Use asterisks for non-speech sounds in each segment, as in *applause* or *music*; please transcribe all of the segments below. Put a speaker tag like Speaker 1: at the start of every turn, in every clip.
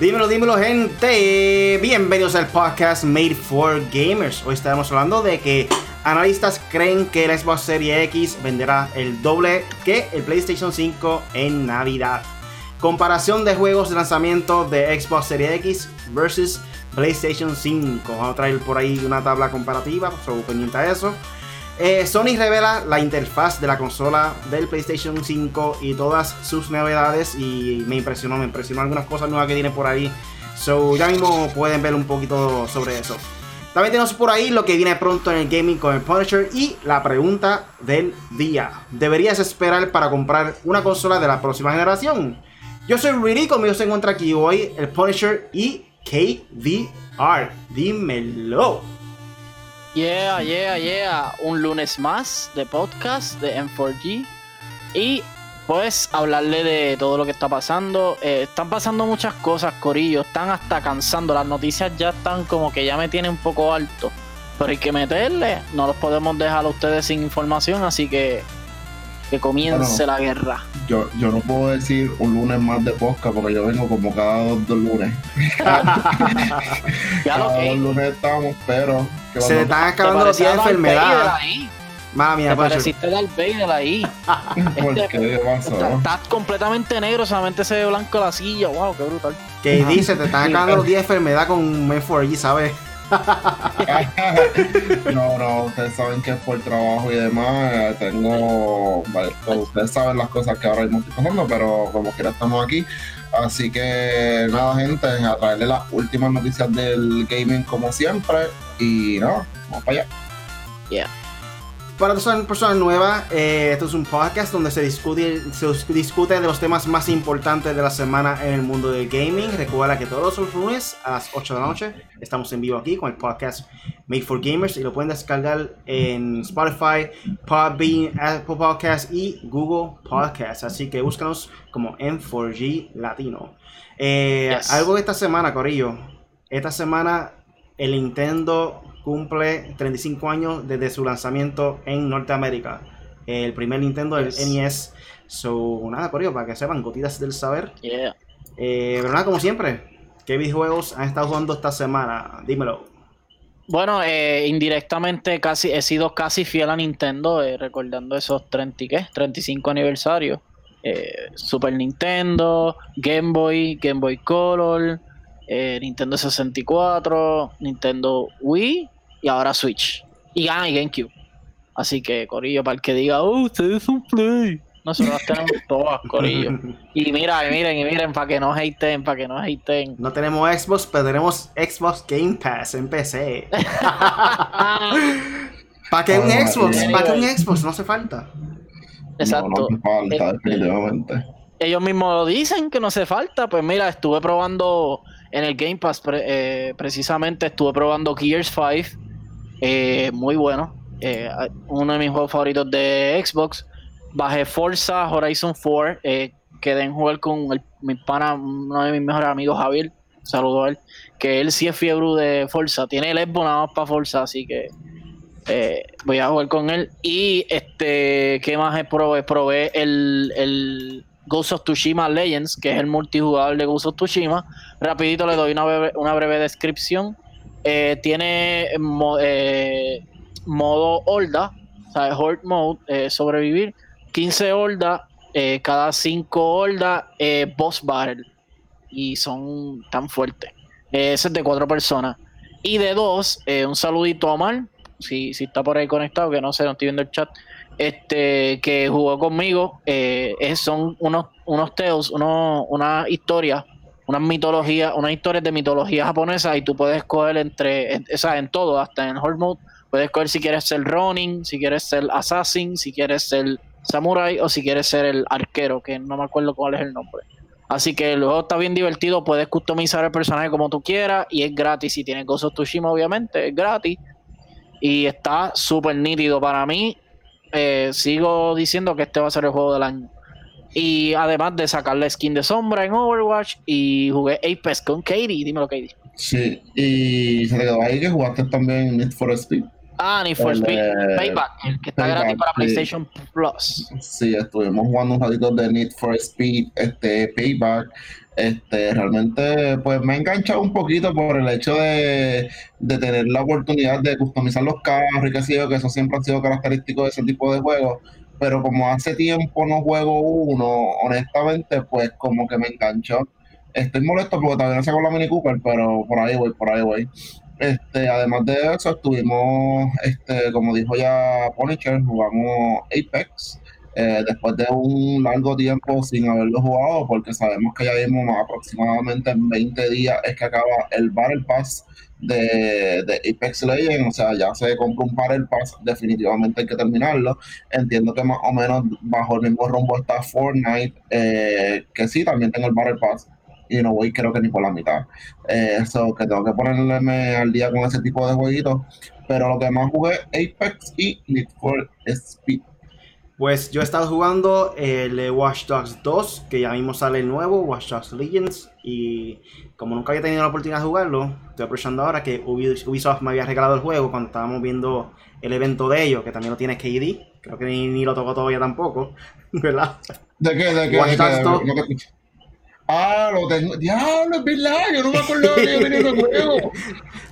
Speaker 1: Dímelo, dímelo, gente. Bienvenidos al podcast Made for Gamers. Hoy estaremos hablando de que analistas creen que el Xbox Series X venderá el doble que el PlayStation 5 en Navidad. Comparación de juegos de lanzamiento de Xbox Series X versus PlayStation 5. Vamos a traer por ahí una tabla comparativa, sobre pendiente a eso. Eh, Sony revela la interfaz de la consola del PlayStation 5 y todas sus novedades y me impresionó, me impresionó algunas cosas nuevas que tiene por ahí. So ya mismo pueden ver un poquito sobre eso. También tenemos por ahí lo que viene pronto en el gaming con el Punisher y la pregunta del día. ¿Deberías esperar para comprar una consola de la próxima generación? Yo soy Rudy, conmigo se encuentra aquí hoy el Punisher y KVR. Dímelo.
Speaker 2: Yeah, yeah, yeah. Un lunes más de podcast de M4G. Y pues hablarle de todo lo que está pasando. Eh, están pasando muchas cosas, Corillo. Están hasta cansando. Las noticias ya están como que ya me tienen un poco alto. Pero hay que meterle. No los podemos dejar a ustedes sin información. Así que que comience la guerra.
Speaker 3: Yo, yo no puedo decir un lunes más de podcast porque yo vengo como cada dos, lunes. *laughs*
Speaker 2: ya lo
Speaker 3: cada dos lunes estamos, pero.
Speaker 1: Se le están acabando los días de enfermedad.
Speaker 2: Mala mía, Te pareciste Darth Vader ahí. *laughs*
Speaker 3: ¿Por este?
Speaker 2: Estás completamente negro, solamente se ve blanco la silla. Wow, qué brutal.
Speaker 1: Que dice, te están acabando los días de enfermedad con Men 4 ¿sabes? *laughs*
Speaker 3: no, no, ustedes saben que es por trabajo y demás. Eh, tengo. ustedes saben las cosas que ahora mismo estoy pasando, pero como quiera estamos aquí. Así que nada, gente, a traerle las últimas noticias del gaming como siempre. Y nada, vamos para allá.
Speaker 1: Yeah. Para todas personas nuevas, eh, esto es un podcast donde se discute, se discute de los temas más importantes de la semana en el mundo del gaming. Recuerda que todos los lunes a las 8 de la noche estamos en vivo aquí con el podcast Made for Gamers y lo pueden descargar en Spotify, Podbean, Apple Podcasts y Google Podcasts. Así que búscanos como M4G Latino. Eh, algo de esta semana, Corillo. Esta semana el Nintendo cumple 35 años desde su lanzamiento en Norteamérica. El primer Nintendo, del NES. So, nada, por ello, para que sepan, gotitas del saber.
Speaker 2: Yeah.
Speaker 1: Eh, pero nada, como siempre, ¿qué videojuegos han estado jugando esta semana? Dímelo.
Speaker 2: Bueno, eh, indirectamente casi he sido casi fiel a Nintendo, eh, recordando esos 30 ¿qué? 35 aniversarios. Super Nintendo, Game Boy, Game Boy Color, Nintendo 64, Nintendo Wii y ahora Switch. Y, ah, y GameCube. Así que, Corillo, para el que diga, oh, ustedes son Play. Nosotros las tenemos *laughs* todas, Corillo. Y mira, miren, y miren, para que no haten, para que no haten.
Speaker 1: No tenemos Xbox, pero tenemos Xbox Game Pass en PC. *laughs* ¿Para qué un Xbox? ¿Para qué un Xbox? No hace falta.
Speaker 2: Exacto.
Speaker 3: No, falta, eh, definitivamente.
Speaker 2: Ellos mismos lo dicen que no hace falta. Pues mira, estuve probando en el Game Pass, eh, precisamente estuve probando Gears 5 eh, muy bueno. Eh, uno de mis juegos favoritos de Xbox. Bajé Forza Horizon 4. Eh, quedé en jugar con el, mi pana, uno de mis mejores amigos, Javier. Saludo a él. Que él sí es fiebre de Forza. Tiene el Xbox nada más para Forza, así que voy a jugar con él. Y este, ¿qué más probé? Probé el, el Ghost of Tsushima Legends, que es el multijugador de Ghost of Tsushima. Rapidito le doy una breve descripción. Eh, tiene eh, modo horda, o sea, horde mode, eh, sobrevivir. 15 hordas, cada 5 hordas, boss battle. Y son tan fuertes. ese es de 4 personas. Y de 2, un saludito a Omar, si, si está por ahí conectado, que no sé, no estoy viendo el chat. Este, que jugó conmigo, son unos, unos teos, unos, una historia unas mitologías, unas historias de mitología japonesa y tú puedes escoger entre, o sea, en todo, hasta en Horde Mode, puedes escoger si quieres ser Ronin, si quieres ser Assassin, si quieres ser Samurai o si quieres ser el arquero, que no me acuerdo cuál es el nombre. Así que el juego está bien divertido, puedes customizar el personaje como tú quieras y es gratis. Si tienes Ghost of obviamente, es gratis. Y está súper nítido para mí. Eh, sigo diciendo que este va a ser el juego del año. Y además de sacar la skin de sombra en Overwatch y jugué Apex con Katie. Dímelo, Katie.
Speaker 3: Sí, y se te quedó ahí que jugaste también Need for Speed.
Speaker 2: Ah, Need for Speed Payback, el que está gratis para PlayStation Plus.
Speaker 3: Sí, estuvimos jugando un ratito de Need for Speed este, Payback. Este, realmente, pues me ha enganchado un poquito por el hecho de, tener la oportunidad de customizar los carros y que sé yo, que eso siempre ha sido característico de ese tipo de juegos. Pero como hace tiempo no juego uno, honestamente, pues como que me enganchó. Estoy molesto porque todavía no sé con la Mini Cooper, pero por ahí voy, por ahí voy. Este, además de eso, estuvimos, este, como dijo ya Punisher, jugamos Apex. Eh, después de un largo tiempo sin haberlo jugado, porque sabemos que ya vimos aproximadamente en 20 días es que acaba el Battle Pass de, Apex Legends, o sea, ya se compró un Battle Pass, definitivamente hay que terminarlo. Entiendo que más o menos bajo el mismo rumbo está Fortnite, eh, que sí, también tengo el Battle Pass, y no voy creo que ni por la mitad. Eso eh, que tengo que ponerme al día con ese tipo de jueguitos. Pero lo que más jugué Apex y Need for Speed.
Speaker 1: Pues yo he estado jugando el Watch Dogs 2, que ya mismo sale el nuevo, Watch Dogs Legends. Y como nunca había tenido la oportunidad de jugarlo, estoy aprovechando ahora que Ubisoft me había regalado el juego cuando estábamos viendo el evento de ellos, que también lo tiene KD. Creo que ni, lo tocó todavía tampoco, *laughs* ¿verdad?
Speaker 3: ¿De qué? ¿De qué? Watch Dogs 2. Ah, lo tengo. Diablo, es verdad. Yo no me acuerdo de que venía el *laughs* juego.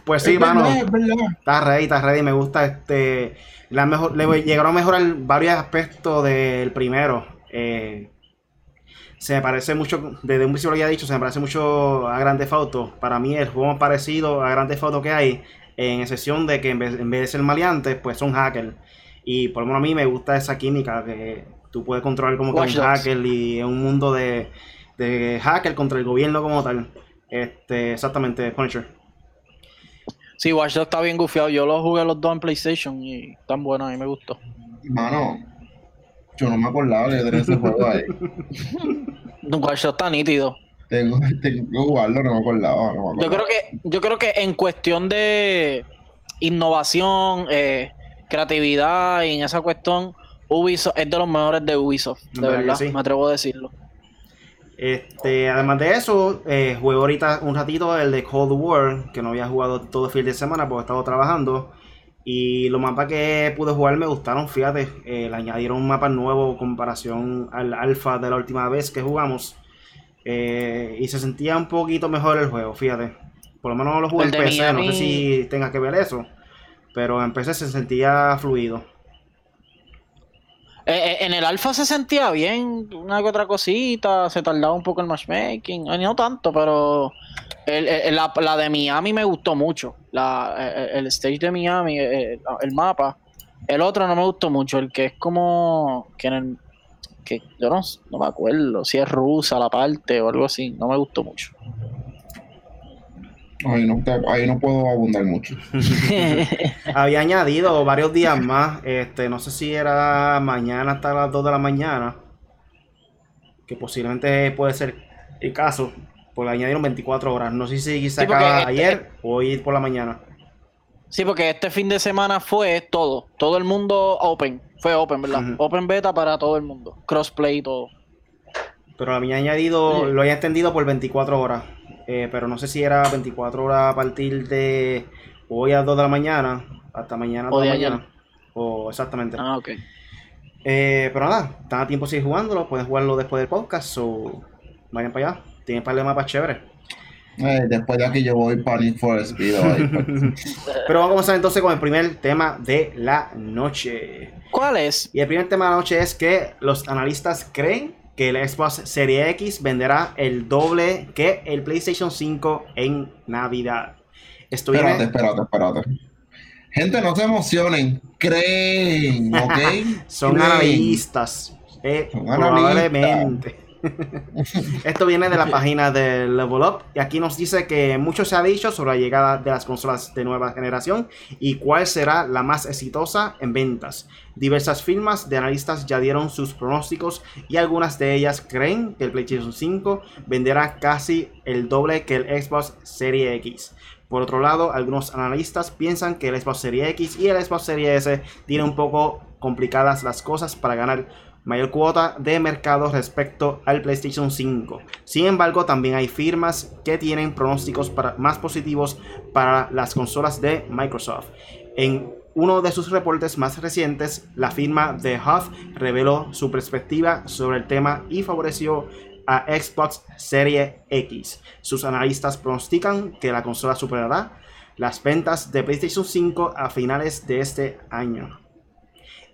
Speaker 1: Pues sí, mano. Está ready, está ready. Me gusta este. La mejor, le llegaron a mejorar varios aspectos del primero. Eh, se me parece mucho, desde un principio lo había dicho, se me parece mucho a Grande Auto. Para mí, el juego más parecido a Grande Auto que hay, en excepción de que en vez, en vez de ser maleantes, pues son hackers. Y por lo menos a mí me gusta esa química que tú puedes controlar como que un hacker y un mundo de de hacker contra el gobierno como tal. Este, exactamente, Punisher.
Speaker 2: Sí, Watch Dogs está bien gufiado. Yo lo jugué los dos en PlayStation y están buenos, a mí me gustó.
Speaker 3: Mano, yo no me acordaba de tener ese juego ahí. *laughs*
Speaker 2: Watch Dogs está nítido.
Speaker 3: Tengo, que jugarlo, no me, acordaba,
Speaker 2: Yo creo que, yo creo que en cuestión de innovación, eh, creatividad y en esa cuestión, Ubisoft es de los mejores de Ubisoft, de verdad, me atrevo a decirlo.
Speaker 1: Este, además de eso, eh, jugué ahorita un ratito el de Cold War, que no había jugado todo el fin de semana porque estaba trabajando. Y los mapas que pude jugar me gustaron, fíjate. Eh, le añadieron un mapa nuevo en comparación al alfa de la última vez que jugamos. Eh, y se sentía un poquito mejor el juego, fíjate. Por lo menos lo jugué en PC, no sé si tenga que ver eso. Pero en PC se sentía fluido.
Speaker 2: Eh, eh, en el alfa se sentía bien, una que otra cosita, se tardaba un poco el matchmaking, eh, no tanto, pero la, de Miami me gustó mucho, el stage de Miami, el, mapa. El otro no me gustó mucho, el que es como que en el, que yo no, no me acuerdo si es rusa la parte o algo así, no me gustó mucho.
Speaker 3: Ahí no, ahí no puedo abundar mucho. *laughs*
Speaker 1: Había añadido varios días más. Este, no sé si era mañana hasta las 2 de la mañana. Que posiblemente puede ser el caso. Porque añadieron 24 horas. No sé si se acaba este ayer o hoy por la mañana.
Speaker 2: Sí, porque este fin de semana fue todo. Todo el mundo open. Fue open, ¿verdad? Open beta para todo el mundo. Crossplay y todo.
Speaker 1: Pero había añadido, lo había extendido por 24 horas. Eh, pero no sé si era 24 horas a partir de hoy a 2 de la mañana hasta mañana a 2 de la mañana. O exactamente.
Speaker 2: Ah, ok.
Speaker 1: Eh, pero nada, están a tiempo seguir jugándolo, pueden jugarlo después del podcast o vayan para allá. Tienen un par de mapas chéveres.
Speaker 3: Eh, después de aquí yo voy para for Speed. *laughs*
Speaker 1: Pero vamos a comenzar entonces con el primer tema de la noche.
Speaker 2: ¿Cuál es?
Speaker 1: Y el primer tema de la noche es que los analistas creen que el Xbox Series X venderá el doble que el PlayStation 5 en Navidad.
Speaker 3: Esto espérate, espérate, espérate. Gente, no se emocionen. Creen, ¿ok? *laughs*
Speaker 1: Son analistas. Eh, probablemente. Esto viene de la página de Level Up y aquí nos dice que mucho se ha dicho sobre la llegada de las consolas de nueva generación y cuál será la más exitosa en ventas. Diversas firmas de analistas ya dieron sus pronósticos y algunas de ellas creen que el PlayStation 5 venderá casi el doble que el Xbox Series X. Por otro lado, algunos analistas piensan que el Xbox Series X y el Xbox Series S tienen un poco complicadas las cosas para ganar mayor cuota de mercado respecto al PlayStation 5. Sin embargo, también hay firmas que tienen pronósticos más positivos para las consolas de Microsoft. En uno de sus reportes más recientes, la firma de Huff reveló su perspectiva sobre el tema y favoreció a Xbox Series X. Sus analistas pronostican que la consola superará las ventas de PlayStation 5 a finales de este año.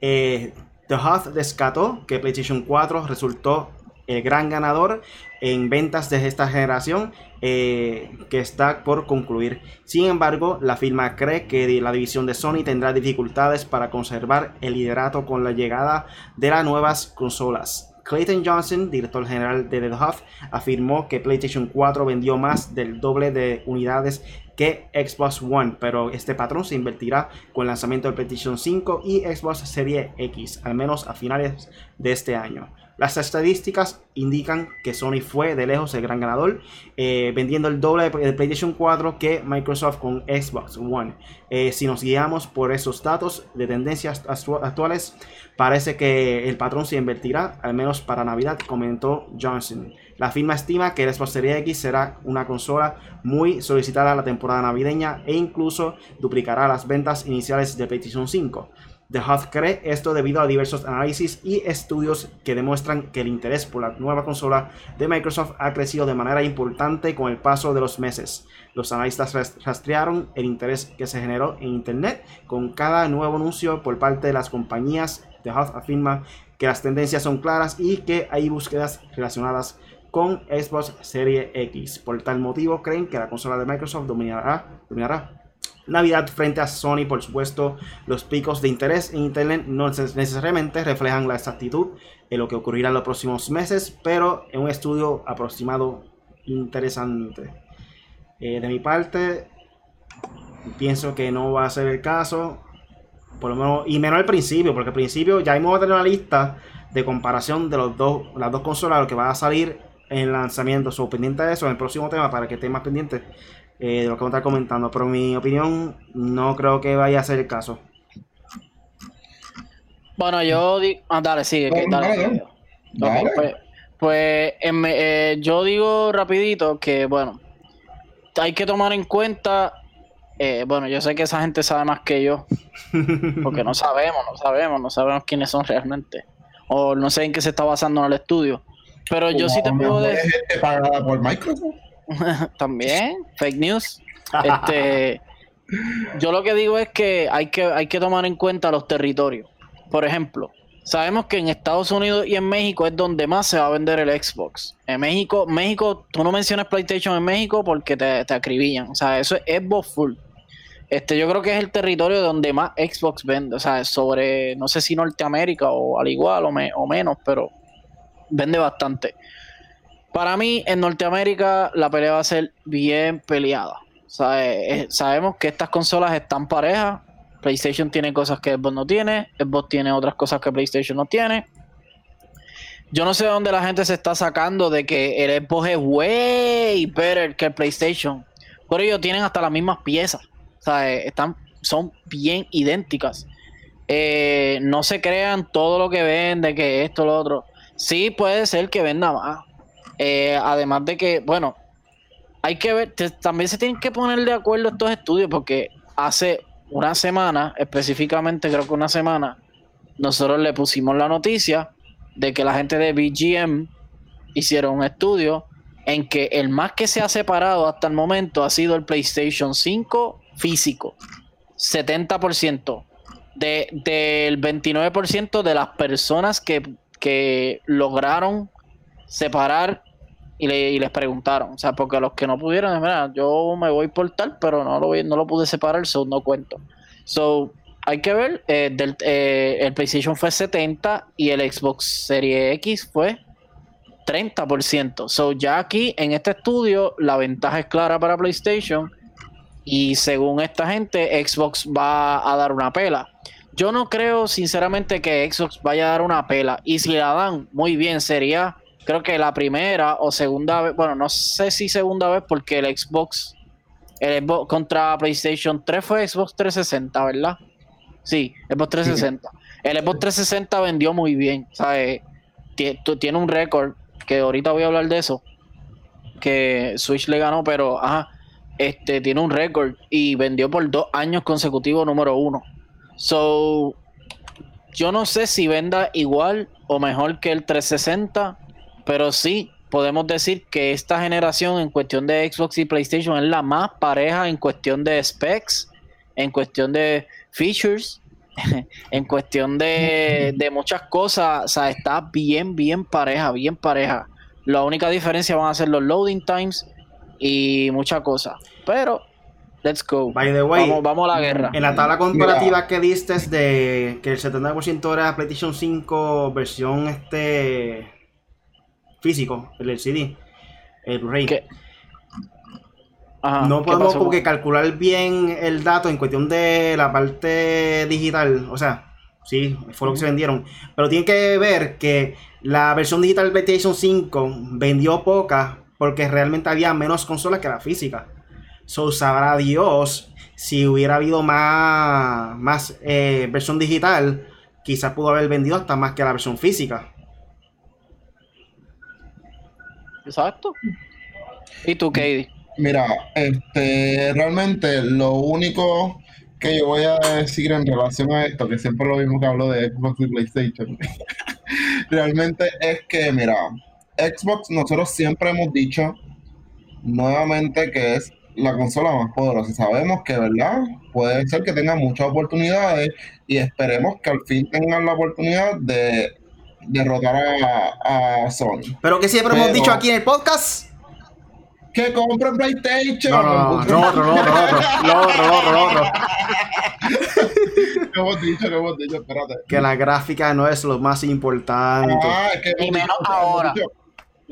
Speaker 1: Eh, The Hut descató que PlayStation 4 resultó el gran ganador en ventas de esta generación eh, que está por concluir. Sin embargo, la firma cree que la división de Sony tendrá dificultades para conservar el liderato con la llegada de las nuevas consolas. Clayton Johnson, director general de The Huff, afirmó que PlayStation 4 vendió más del doble de unidades que Xbox One, pero este patrón se invertirá con el lanzamiento de PlayStation 5 y Xbox Series X, al menos a finales de este año. Las estadísticas indican que Sony fue de lejos el gran ganador, eh, vendiendo el doble de PlayStation 4 que Microsoft con Xbox One. Eh, si nos guiamos por esos datos de tendencias actuales, parece que el patrón se invertirá, al menos para Navidad, comentó Johnson. La firma estima que el Xbox Series X será una consola muy solicitada a la temporada navideña e incluso duplicará las ventas iniciales de PlayStation 5. The Hut cree esto debido a diversos análisis y estudios que demuestran que el interés por la nueva consola de Microsoft ha crecido de manera importante con el paso de los meses. Los analistas rastrearon el interés que se generó en Internet con cada nuevo anuncio por parte de las compañías. The Hut afirma que las tendencias son claras y que hay búsquedas relacionadas con Xbox Series X. Por tal motivo creen que la consola de Microsoft dominará, dominará Navidad frente a Sony, por supuesto, los picos de interés en Internet no necesariamente reflejan la exactitud de lo que ocurrirá en los próximos meses, pero es un estudio aproximado interesante. Eh, de mi parte, pienso que no va a ser el caso, por lo menos, y menos al principio, porque al principio ya hemos tener una lista de comparación de los dos, las dos consolas, lo que va a salir en el lanzamiento. So, pendiente de eso en el próximo tema para que estén más pendientes eh, de lo que vamos a estar comentando. Pero mi opinión, no creo que vaya a ser el caso.
Speaker 2: Bueno, yo digo. Ah, dale, sigue. dale, pues, pues eh, yo digo rapidito que, bueno, hay que tomar en cuenta. Eh, bueno, yo sé que esa gente sabe más que yo. *laughs* Porque no sabemos, no sabemos, no sabemos quiénes son realmente. O no sé en qué se está basando en el estudio. Pero yo sí te puedo decir. pagada por Microsoft? *laughs* También, fake news. Este, yo lo que digo es que hay, que hay que tomar en cuenta los territorios. Por ejemplo, sabemos que en Estados Unidos y en México es donde más se va a vender el Xbox. En México, México, tú no mencionas PlayStation en México porque te, te acribillan. O sea, eso es Xbox full. Este, yo creo que es el territorio donde más Xbox vende. O sea, sobre, no sé si Norteamérica o al igual o, o menos, pero vende bastante. Para mí, en Norteamérica, la pelea va a ser bien peleada. sabemos que estas consolas están parejas. PlayStation tiene cosas que Xbox no tiene. Xbox tiene otras cosas que PlayStation no tiene. Yo no sé de dónde la gente se está sacando de que el Xbox es way better que el PlayStation. Por ello tienen hasta las mismas piezas. Están, son bien idénticas. Eh, no se crean todo lo que vende, que esto, lo otro. Sí puede ser que venda más. Eh, además de que, bueno, hay que ver, también se tienen que poner de acuerdo estos estudios porque hace una semana, específicamente creo que una semana, nosotros le pusimos la noticia de que la gente de BGM hicieron un estudio en que el más que se ha separado hasta el momento ha sido el PlayStation 5 físico. 70%. De, del 29% de las personas que, que lograron separar y, les preguntaron. O sea, porque los que no pudieron, mira, yo me voy por tal, pero no lo, no lo pude separar, so no cuento. So, hay que ver, eh, eh, el PlayStation fue 70 y el Xbox Series X fue 30%. So, ya aquí en este estudio, la ventaja es clara para PlayStation. Y según esta gente, Xbox va a dar una pela. Yo no creo, sinceramente, que Xbox vaya a dar una pela. Y si la dan, muy bien, sería creo que la primera o segunda vez, bueno, no sé si segunda vez porque el Xbox, el Xbox contra PlayStation 3 fue Xbox 360, ¿verdad? Sí, Xbox 360. El Xbox 360 vendió muy bien, ¿sabes? Tiene un récord, que ahorita voy a hablar de eso, que Switch le ganó, pero, ajá, este, tiene un récord y vendió por dos años consecutivos número uno. So, yo no sé si venda igual o mejor que el 360, pero sí, podemos decir que esta generación en cuestión de Xbox y PlayStation es la más pareja en cuestión de specs, en cuestión de features, *laughs* en cuestión de, de muchas cosas. O sea, está bien, bien pareja, bien pareja. La única diferencia van a ser los loading times y muchas cosas. Pero Let's go.
Speaker 1: By the way,
Speaker 2: vamos, a la guerra.
Speaker 1: En la tabla comparativa que diste de que el 70% era PlayStation 5 versión este físico, el CD, el Blu-ray. no podemos como que calcular bien el dato en cuestión de la parte digital, o sea, sí, fue lo que se vendieron, pero tiene que ver que la versión digital de PlayStation 5 vendió poca porque realmente había menos consolas que la física. So sabrá Dios si hubiera habido más, más eh, versión digital, quizás pudo haber vendido hasta más que la versión física.
Speaker 2: Exacto. ¿Y tú, Katie?
Speaker 3: Mira, este, realmente lo único que yo voy a decir en relación a esto, que siempre lo mismo que hablo de Xbox y PlayStation, *laughs* realmente es que, mira, Xbox nosotros siempre hemos dicho nuevamente que es la consola más poderosa. Sabemos que, ¿verdad? Puede ser que tenga muchas oportunidades y esperemos que al fin tengan la oportunidad de derrotar a, Sony.
Speaker 1: Pero que siempre hemos dicho aquí en el podcast.
Speaker 3: Que compren PlayStation.
Speaker 1: No, no, no, otro, no, otro, no, otro, no, otro,
Speaker 3: ¿Qué hemos dicho? ¿Qué hemos dicho? Espérate.
Speaker 1: Que la gráfica no es lo más importante.
Speaker 3: Ah, es que
Speaker 2: y menos ahora.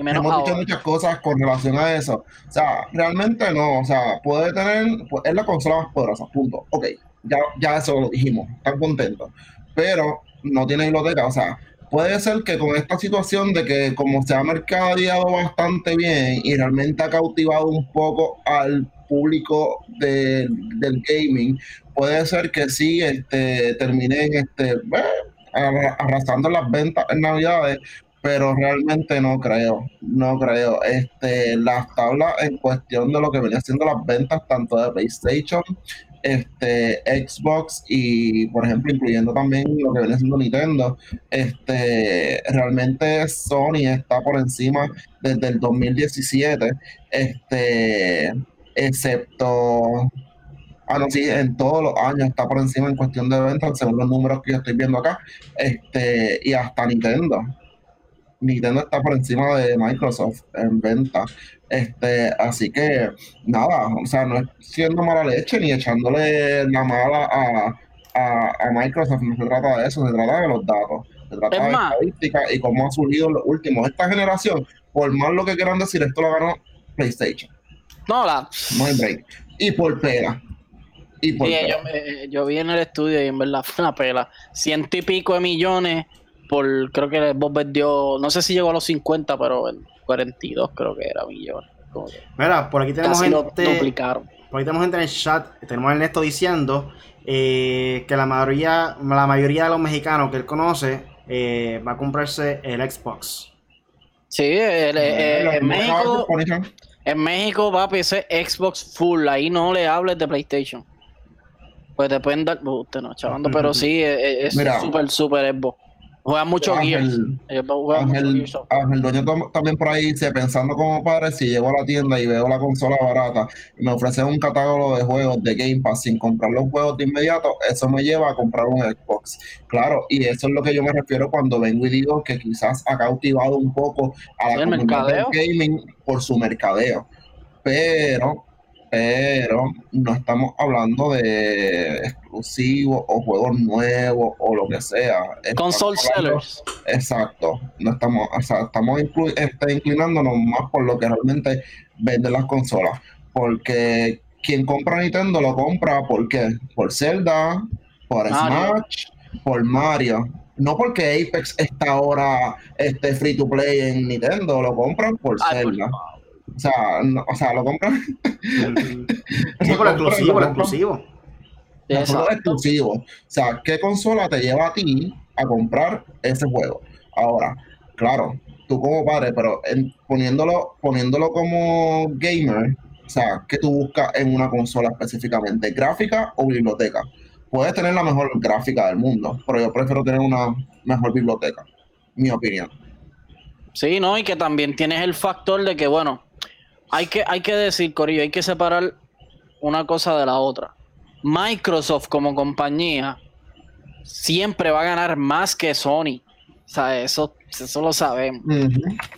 Speaker 3: Hemos dicho muchas cosas con relación a eso. O sea, realmente no. O sea, puede tener. Es la consola más poderosa. Punto. Ok. Ya, ya eso lo dijimos. Están contentos. Pero no tiene biblioteca. O sea, puede ser que con esta situación de que como se ha mercadeado bastante bien y realmente ha cautivado un poco al público del gaming, puede ser que sí este, terminen este, eh, arrasando las ventas en Navidades, pero realmente no creo, no creo. Este, las tablas en cuestión de lo que venía siendo las ventas tanto de PlayStation, este, Xbox y, por ejemplo, incluyendo también lo que viene siendo Nintendo, este, realmente Sony está por encima desde el 2017, este, excepto Ah, no, sí, en todos los años está por encima en cuestión de ventas, según los números que yo estoy viendo acá, este, y hasta Nintendo. Nintendo está por encima de Microsoft en venta. Este, así que nada, o sea, no es siendo mala leche ni echándole la mala a, Microsoft, no se trata de eso, se trata de los datos, se trata de estadísticas y cómo ha subido los últimos. Esta generación, por más lo que quieran decir, esto lo ganó PlayStation.
Speaker 2: No, la.
Speaker 3: No hay break. Y por pega. Y por
Speaker 2: Yo, yo, vi en el estudio y en verdad fue una pela. Ciento y pico de millones por, creo que Bob vendió, no sé si llegó a los 50, pero en 42 creo que era millones.
Speaker 1: Mira, por aquí tenemos gente. Por aquí tenemos gente en el chat, tenemos a Ernesto diciendo eh, que la mayoría, la mayoría de los mexicanos que él conoce eh, va a comprarse el Xbox.
Speaker 2: Sí, eh, en México. En México va a PC Xbox Full, ahí no le hables de PlayStation. Pues pueden dar. Usted no, chavando, pero sí, es súper, súper Xbox. Juega mucho Ángel,
Speaker 3: Ángel, Ángel Dueño también por ahí dice, pensando como padre, si llego a la tienda y veo la consola barata y me ofrecen un catálogo de juegos de Game Pass sin comprar los juegos de inmediato, eso me lleva a comprar un Xbox. Claro, y eso es lo que yo me refiero cuando vengo y digo que quizás ha cautivado un poco a la comunidad del gaming por su mercadeo. Pero pero no estamos hablando de exclusivos o juegos nuevos o lo que sea.
Speaker 2: Console sellers.
Speaker 3: Exacto. No estamos, o sea, estamos este, inclinándonos más por lo que realmente venden las consolas. Porque quien compra Nintendo lo compra ¿por por Zelda, por Smash, por Mario. No porque Apex está ahora este, free to play en Nintendo, lo compran por Zelda. O sea, o sea, lo compran. *laughs*
Speaker 1: sí, por exclusivo, por exclusivo.
Speaker 3: exclusivo. O sea, ¿qué consola te lleva a ti a comprar ese juego? Ahora, claro, tú como padre, pero poniéndolo, poniéndolo como gamer, o sea, ¿qué tú buscas en una consola específicamente? ¿Gráfica o biblioteca? Puedes tener la mejor gráfica del mundo, pero yo prefiero tener una mejor biblioteca, mi opinión.
Speaker 2: Sí, no, y que también tienes el factor de que, bueno, hay que, hay que decir, Corillo, hay que separar una cosa de la otra. Microsoft como compañía siempre va a ganar más que Sony. O sea, eso, eso lo sabemos.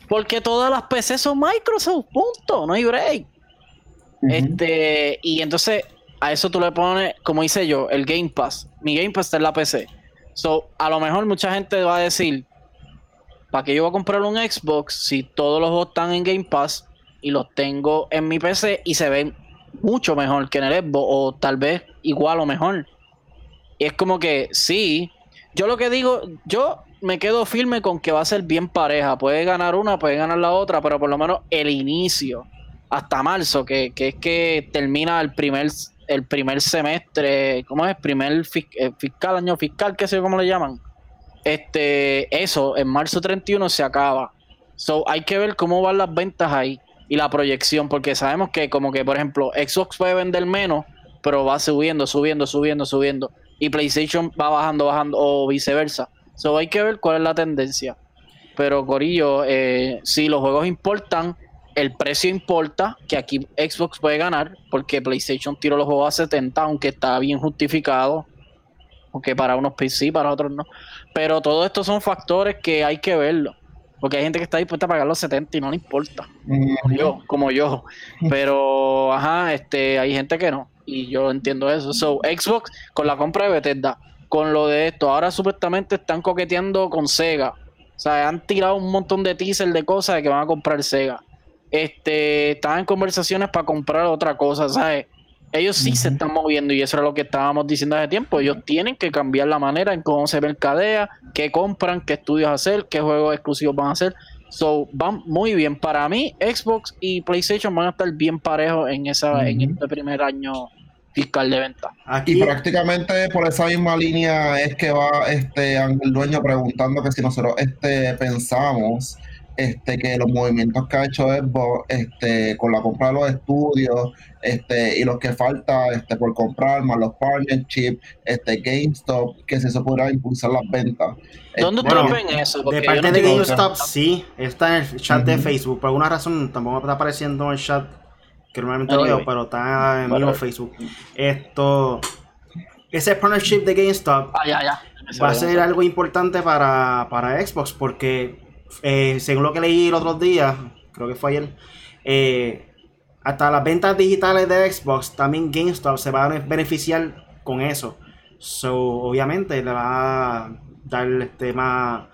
Speaker 2: Porque todas las PC son Microsoft, punto, no hay break. Este, y entonces a eso tú le pones, como hice yo, el Game Pass. Mi Game Pass está en la PC. So, a lo mejor mucha gente va a decir, ¿para qué yo voy a comprar un Xbox si todos los juegos están en Game Pass y los tengo en mi PC y se ven mucho mejor que en el Xbox o tal vez igual o mejor? Y es como que sí, yo lo que digo, yo me quedo firme con que va a ser bien pareja. Puede ganar una, puede ganar la otra, pero por lo menos el inicio, hasta marzo, que, es que termina el primer, el primer semestre, ¿cómo es? Primer eh, fiscal, año fiscal, qué sé yo cómo le llaman. Este, eso, en marzo 31 se acaba. So, hay que ver cómo van las ventas ahí y la proyección, porque sabemos que como que, por ejemplo, Xbox puede vender menos, pero va subiendo, subiendo, subiendo, subiendo. Y PlayStation va bajando, bajando, o viceversa. So hay que ver cuál es la tendencia. Pero Corillo, eh, si los juegos importan, el precio importa, que aquí Xbox puede ganar, porque PlayStation tiró los juegos a 70, aunque está bien justificado. Aunque para unos PC, para otros no. Pero todos estos son factores que hay que verlo. Porque hay gente que está dispuesta a pagar los 70 y no le importa. Como yo, como yo. *laughs* Pero, ajá, este, hay gente que no. Y yo entiendo eso. So, Xbox, con la compra de Bethesda, con lo de esto. Ahora supuestamente están coqueteando con Sega. O sea, han tirado un montón de teasers de cosas de que van a comprar Sega. Este, están en conversaciones para comprar otra cosa, ¿sabes? Ellos sí se están moviendo y eso era lo que estábamos diciendo hace tiempo. Ellos tienen que cambiar la manera en cómo se mercadea, qué compran, qué estudios hacer, qué juegos exclusivos van a hacer. So, van muy bien. Para mí, Xbox y PlayStation van a estar bien parejos en, esa, en este primer año fiscal de venta.
Speaker 3: Aquí, y prácticamente por esa misma línea es que va este el dueño preguntando que si nosotros este pensamos este que los movimientos que ha hecho Xbox este con la compra de los estudios este y los que falta este por comprar más los partnerships este GameStop que si eso podrá impulsar las ventas.
Speaker 2: ¿Dónde ustedes ven eso?
Speaker 1: de parte de GameStop sí está en el chat de Facebook. Por alguna razón tampoco está apareciendo en el chat que normalmente lo veo, pero está en mi Facebook. Esto, ese partnership de GameStop
Speaker 2: ah,
Speaker 1: va a ser algo importante para, Xbox porque, eh, según lo que leí el otro día, creo que fue ayer, eh, hasta las ventas digitales de Xbox, también GameStop se va a beneficiar con eso. So, obviamente le va a dar este más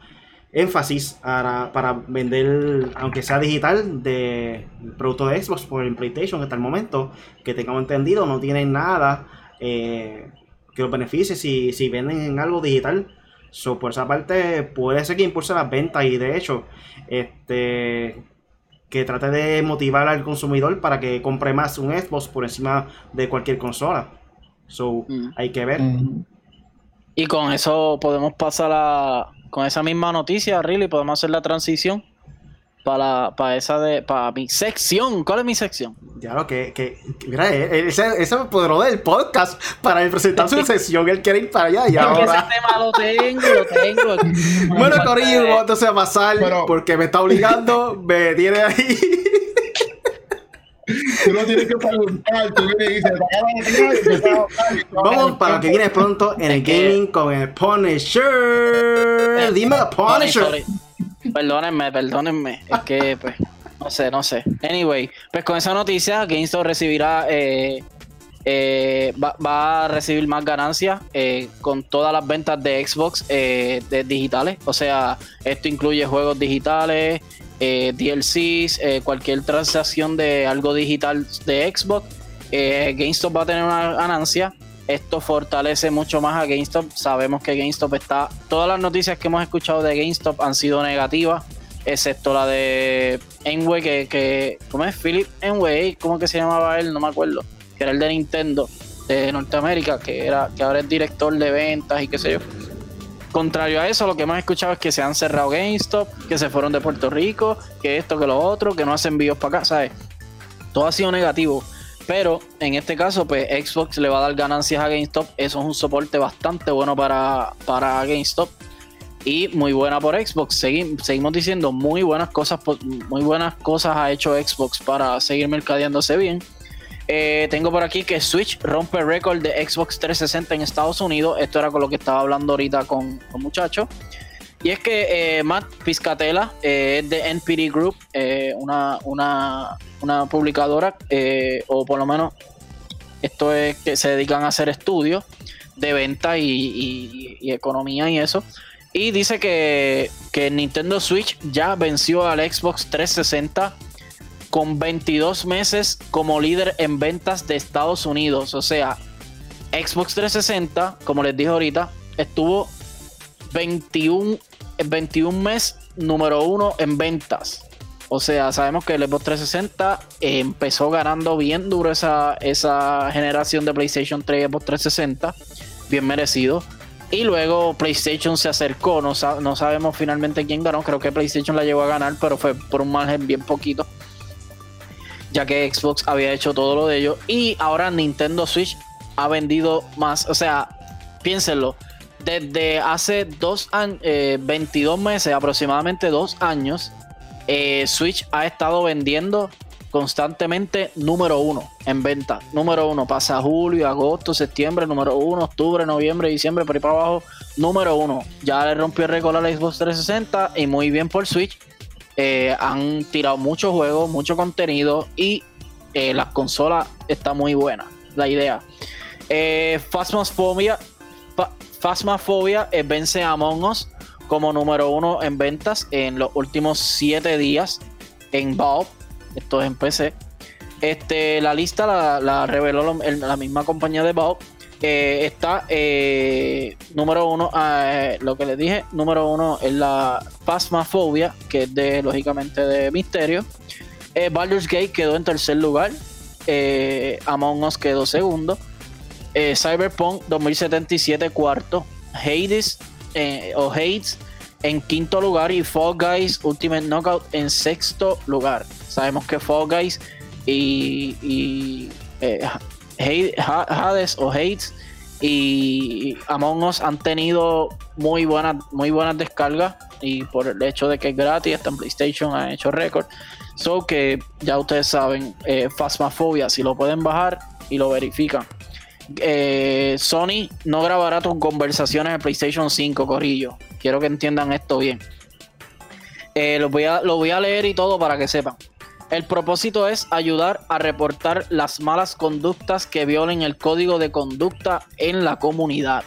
Speaker 1: énfasis para, vender, aunque sea digital, de producto de Xbox por el PlayStation hasta el momento, que tengamos entendido, no tienen nada eh, que los beneficie si, si venden algo digital. So, por esa parte, puede ser que impulse las ventas y de hecho, este que trate de motivar al consumidor para que compre más un Xbox por encima de cualquier consola. So, mm. hay que ver. Mm.
Speaker 2: Y con eso podemos pasar a, con esa misma noticia, really, podemos hacer la transición para, para esa de para mi sección. ¿Cuál es mi sección?
Speaker 1: Ya lo que, que mira, eh, eh, ese, ese poderoso del podcast para presentar su *laughs* sección, él quiere ir para allá y ahora.
Speaker 2: Ese tema lo tengo, lo tengo. *laughs*
Speaker 1: bueno, Corillo, entonces a pasar porque me está obligando, me tiene ahí. *laughs*
Speaker 3: Tú no tienes que preguntar, tú vienes y dices,
Speaker 1: Vamos para lo que viene pronto en el gaming con el Punisher. Dime el Punisher.
Speaker 2: Perdónenme, perdónenme. Es que, pues, no sé, no sé. Anyway, pues con esa noticia, GameStop recibirá. Eh, eh, va, a recibir más ganancias eh, con todas las ventas de Xbox de digitales. O sea, esto incluye juegos digitales, eh, DLCs, eh, cualquier transacción de algo digital de Xbox, eh, GameStop va a tener una ganancia. Esto fortalece mucho más a GameStop. Sabemos que GameStop está. Todas las noticias que hemos escuchado de GameStop han sido negativas, excepto la de Enway, que, que ¿cómo es? Philip Enway, ¿cómo que se llamaba él? No me acuerdo. Que era el de Nintendo de Norteamérica, que era que ahora es director de ventas y qué sé yo. Contrario a eso, lo que hemos escuchado es que se han cerrado GameStop, que se fueron de Puerto Rico, que esto, que lo otro, que no hacen envíos para acá, ¿sabes? Todo ha sido negativo. Pero en este caso, pues Xbox le va a dar ganancias a GameStop. Eso es un soporte bastante bueno para, para GameStop. y muy buena por Xbox. seguimos diciendo muy buenas cosas, muy buenas cosas ha hecho Xbox para seguir mercadeándose bien. Eh, tengo por aquí que Switch rompe récord de Xbox 360 en Estados Unidos. Esto era con lo que estaba hablando ahorita con, con muchachos. Y es que eh, Matt Piscatella eh, es de NPD Group, una, una, publicadora, o por lo menos esto es que se dedican a hacer estudios de venta y, economía y eso. Y dice que, que Nintendo Switch ya venció al Xbox 360 con 22 meses como líder en ventas de Estados Unidos. O sea, Xbox 360, como les dije ahorita, estuvo 21, 21 mes número uno en ventas. O sea, sabemos que el Xbox 360 empezó ganando bien duro esa, esa generación de PlayStation 3 y Xbox 360. Bien merecido. Y luego PlayStation se acercó. No, no sabemos finalmente quién ganó. Creo que PlayStation la llegó a ganar, pero fue por un margen bien poquito ya que Xbox había hecho todo lo de ellos y ahora Nintendo Switch ha vendido más, o sea, piénsenlo, desde hace dos años, 22 meses, aproximadamente dos años, eh, Switch ha estado vendiendo constantemente número uno en venta. Número uno, pasa julio, agosto, septiembre, número uno, octubre, noviembre, diciembre, por ahí para abajo, número uno. Ya le rompió el récord a la Xbox 360 y muy bien por Switch eh, han tirado muchos juegos, mucho contenido y eh, la consola está muy buena. La idea. Eh, Phasmophobia, Phasmophobia eh, vence a Among Us como número uno en ventas en los últimos siete días en Valve. Esto es en PC. Este, la lista la, reveló la misma compañía de Valve eh, está eh, número uno, ah, eh, lo que les dije, número uno es la Phasmophobia, que es de, lógicamente, de misterio. Baldur's Gate quedó en tercer lugar. Among Us quedó segundo. Cyberpunk 2077 cuarto. Hades o Hades en quinto lugar y Fall Guys Ultimate Knockout en sexto lugar. Sabemos que Fall Guys y, y Hades o Hades y Among Us han tenido muy buenas, muy buenas descargas y por el hecho de que es gratis, está en PlayStation, ha hecho récord. So que ya ustedes saben, eh, Phasmophobia, si lo pueden bajar y lo verifican. Eh, Sony no grabará tus conversaciones en PlayStation 5, Corillo. Quiero que entiendan esto bien. Eh, voy a, lo voy a leer y todo para que sepan. El propósito es ayudar a reportar las malas conductas que violen el código de conducta en la comunidad.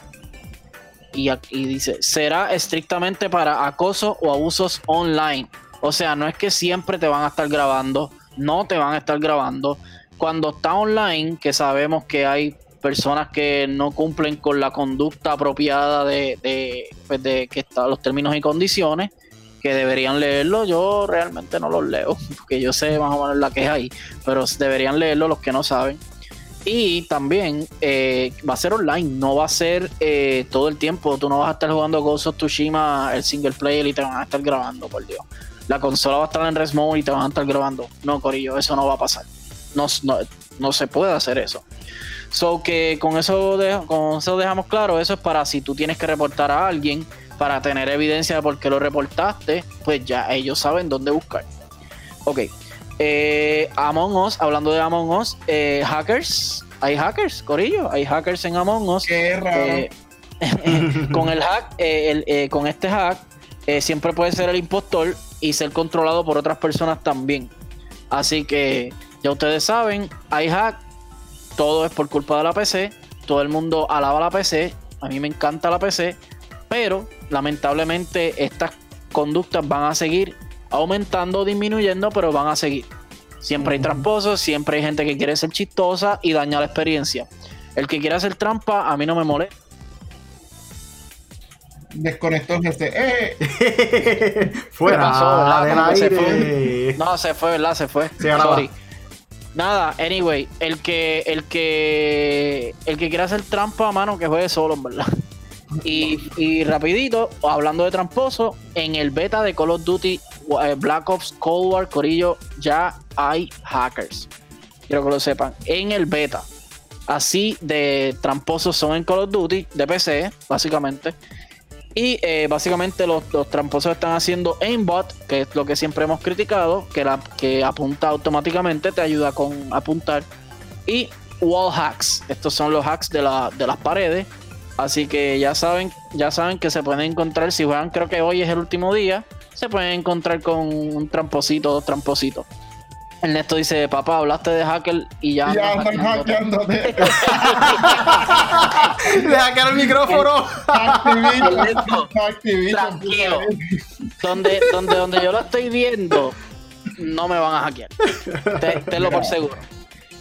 Speaker 2: Y aquí dice, será estrictamente para acoso o abusos online. O sea, no es que siempre te van a estar grabando, no te van a estar grabando. Cuando está online, que sabemos que hay personas que no cumplen con la conducta apropiada de, pues de que están los términos y condiciones, que deberían leerlo. Yo realmente no los leo, *laughs* porque yo sé más o menos la que es ahí, pero deberían leerlo los que no saben. Y también eh, va a ser online, no va a ser eh, todo el tiempo. Tú no vas a estar jugando Ghost of Tsushima, el single player, y te van a estar grabando, por Dios. La consola va a estar en res mode y te van a estar grabando. No, Corillo, eso no va a pasar. No, no, se puede hacer eso. So que con eso, con eso dejamos claro, eso es para si tú tienes que reportar a alguien para tener evidencia de por qué lo reportaste, pues ya ellos saben dónde buscar. Ok. Eh, Among Us, hablando de Among Us, eh, hackers, hay hackers, Corillo, hay hackers en Among Us.
Speaker 3: Qué raro. Eh, *laughs*
Speaker 2: con el hack, con este hack, siempre puede ser el impostor y ser controlado por otras personas también. Así que ya ustedes saben, hay hack, todo es por culpa de la PC, todo el mundo alaba la PC, a mí me encanta la PC, pero lamentablemente estas conductas van a seguir aumentando o disminuyendo, pero van a seguir. Siempre hay tramposos, siempre hay gente que quiere ser chistosa y daña la experiencia. El que quiera hacer trampa, a mí no me molesta.
Speaker 3: Desconectó ¡Eh! *laughs*
Speaker 1: Fuera
Speaker 2: Se fue. No, se fue, ¿verdad? Se fue. Sorry. Nada, anyway, el que, el que, el que quiera hacer trampa, mano, que juegue solo, verdad. Y, rapidito, hablando de tramposo, en el beta de Call of Duty eh, Black Ops Cold War Corillo ya hay hackers. Quiero que lo sepan. En el beta. Así de tramposos son en Call of Duty, de PC, básicamente. Y eh, básicamente los, los, tramposos están haciendo aimbot, que es lo que siempre hemos criticado, que, la, que apunta automáticamente, te ayuda con apuntar. Y wall hacks, estos son los hacks de, la, de las paredes. Así que ya saben, ya saben que se pueden encontrar, si juegan, creo que hoy es el último día, se pueden encontrar con un tramposito, dos trampositos. Ernesto dice, papá, hablaste de hacker y ya.
Speaker 3: Ya están hackeándote. *laughs*
Speaker 1: Le hackearon el micrófono.
Speaker 2: Tranquilo. Donde, donde, donde yo lo estoy viendo, no me van a hackear. Tenlo por seguro.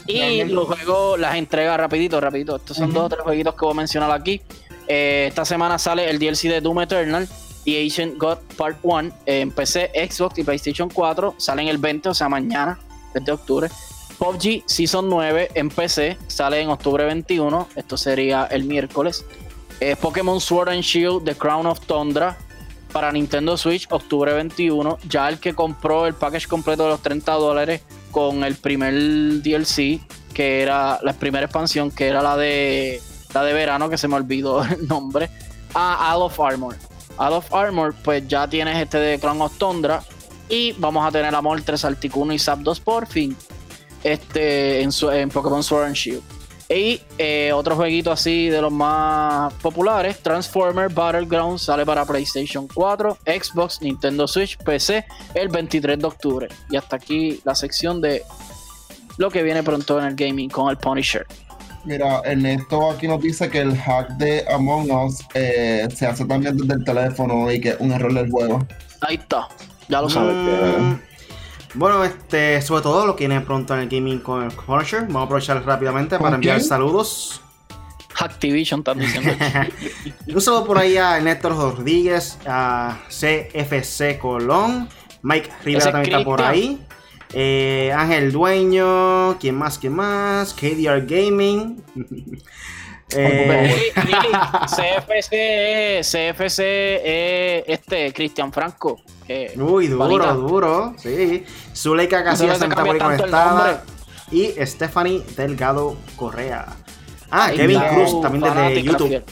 Speaker 2: Y los juegos, las entregas rapidito, rapidito. Estos son dos o tres jueguitos que voy a mencionar aquí. Eh, esta semana sale el DLC de Doom Eternal y Ancient God Part 1 en PC, Xbox y PlayStation 4. Salen el 20, o sea, mañana, 20 de octubre. PUBG Season 9 en PC sale en octubre 21. Esto sería el miércoles. Eh, Pokémon Sword and Shield The Crown of Tundra para Nintendo Switch, octubre 21. Ya el que compró el package completo de los 30 dólares con el primer DLC, que era la primera expansión, que era la de la de verano, que se me olvidó *laughs* el nombre, a All of Armor. All of Armor, pues ya tienes este de Crown of Tundra. Y vamos a tener Amor 3 Articuno y Zapdos por fin. Este en, su, en Pokémon Sword and Shield. Y eh, otro jueguito así de los más populares, Transformer Battlegrounds sale para PlayStation 4, Xbox, Nintendo Switch, PC el 23 de octubre. Y hasta aquí la sección de lo que viene pronto en el gaming con el Punisher.
Speaker 3: Mira, Ernesto aquí nos dice que el hack de Among Us eh, se hace también desde el teléfono y que es un error del juego.
Speaker 2: Ahí está, ya lo sabes.
Speaker 1: Mm, bueno, este, sobre todo lo que viene pronto en el gaming con el Punisher. Vamos a aprovechar rápidamente para enviar
Speaker 3: quién?
Speaker 1: saludos.
Speaker 2: Activision están diciendo. *laughs*
Speaker 1: Un saludo por ahí a Néstor Rodríguez, a CFC Colón, Mike Rivera
Speaker 2: Ese
Speaker 1: también está por ahí. eh, Ángel Dueño, ¿quién más? ¿Quién más? KDR Gaming. *laughs* Eh,
Speaker 2: CFC, eh, CFC, eh, este, Cristian Franco. que-
Speaker 1: uy, duro,
Speaker 2: Panita.
Speaker 1: duro. Sí. Zuleika Casillas
Speaker 2: se
Speaker 1: también está por ahí
Speaker 2: cambia tanto el
Speaker 1: conectada. Y Stephanie Delgado Correa. Ah, Kevin Cruz también desde YouTube.
Speaker 2: fiel.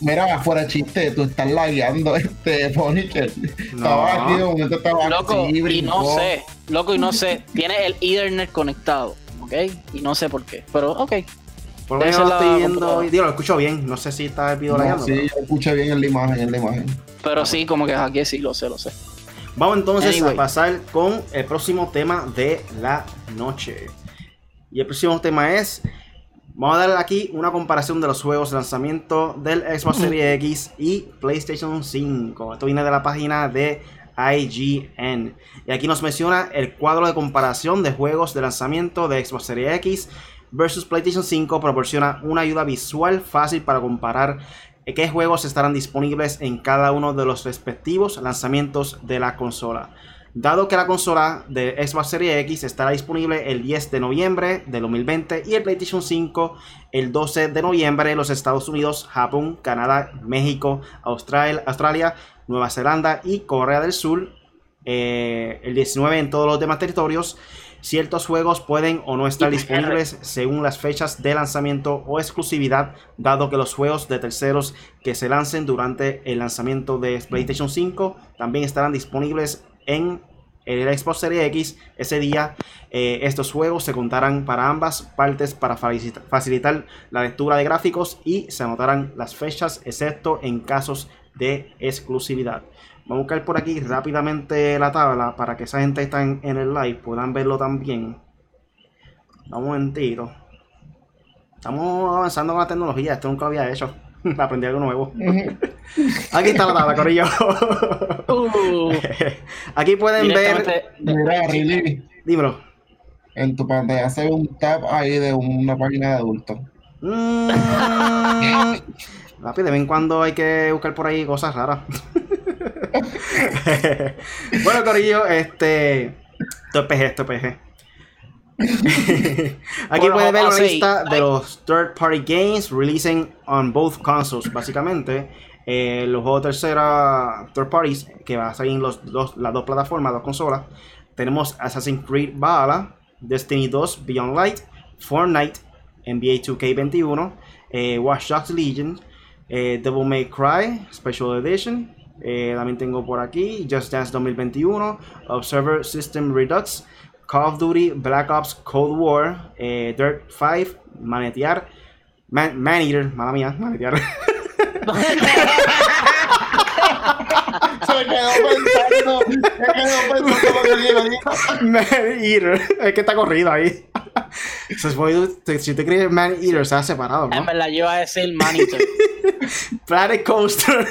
Speaker 3: Mira, fuera chiste, tú estás lagueando este Punisher.
Speaker 1: No.
Speaker 3: Estaba aquí, de momento estaba
Speaker 2: Loco,
Speaker 3: así,
Speaker 2: y no sé, loco, y no sé, tiene el Ethernet conectado, ¿ok? Y no sé por qué, pero ok.
Speaker 1: Por lo menos estoy viendo. Digo, lo escucho bien. No sé si está el video
Speaker 3: No, sí,
Speaker 1: pero-
Speaker 3: yo escuché bien en la imagen, en la imagen.
Speaker 2: Pero sí, como que aquí sí, lo sé, lo sé.
Speaker 1: Vamos entonces
Speaker 2: Anyway.
Speaker 1: a pasar con el próximo tema de la noche. Y el próximo tema es. Vamos a darle aquí una comparación de los juegos de lanzamiento del Xbox *clears throat* Series X y PlayStation 5. Esto viene de la página de IGN. Y aquí nos menciona el cuadro de comparación de juegos de lanzamiento de Xbox Series X versus PlayStation 5. Proporciona una ayuda visual fácil para comparar qué juegos estarán disponibles en cada uno de los respectivos lanzamientos de la consola. Dado que la consola de Xbox Series X estará disponible el 10 de noviembre del 2020 y el PlayStation 5 el 12 de noviembre en los Estados Unidos, Japón, Canadá, México, Australia, Australia Nueva Zelanda y Corea del Sur, eh, el 19 en todos los demás territorios, ciertos juegos pueden o no estar disponibles según las fechas de lanzamiento o exclusividad, dado que los juegos de terceros que se lancen durante el lanzamiento de PlayStation 5 también estarán disponibles en el Xbox Series X. Ese día eh, estos juegos se contarán para ambas partes para facilita- facilitar la lectura de gráficos y se anotarán las fechas, excepto en casos de exclusividad. Vamos a buscar por aquí rápidamente la tabla para que esa gente que está en, en el live puedan verlo también. Dame un momentito. Estamos avanzando con la tecnología, esto nunca lo había hecho. *laughs* Aprendí algo nuevo. *laughs* Aquí está la tabla, Corillo.
Speaker 2: Uh, *laughs*
Speaker 1: Aquí pueden ver.
Speaker 3: Mira, Riley,
Speaker 1: Dímelo.
Speaker 3: en tu pantalla se ve un tab ahí de una página de adultos.
Speaker 1: Mm, Rápido, de vez en cuando hay que buscar por ahí cosas raras. *laughs* bueno, Corillo, este. Esto es PG, esto es PG. Aquí
Speaker 2: Bueno,
Speaker 1: pueden ver una lista de los third party games releasing on both consoles. Básicamente, eh, los juegos tercera third parties que va a salir en los dos, las dos plataformas, dos consolas. Tenemos Assassin's Creed Valhalla, Destiny 2 Beyond Light, Fortnite, NBA 2K21, eh, Watch Dogs Legion, Eh, Devil May Cry Special Edition. Eh, también tengo por aquí Just Dance 2021, Observer System Redux, Call of Duty, Black Ops Cold War, eh, Dirt 5, Manetear, Man, Eater, mala mía, Manetear. *laughs*
Speaker 3: Se quedó pensando, se quedó pensando.
Speaker 1: Man Eater, es que está corrido ahí. Se supone si te crees Man Eater, se ha separado,
Speaker 2: En
Speaker 1: ¿no?
Speaker 2: verdad, yo iba a decir Manitor. *laughs*
Speaker 1: Planet Coaster.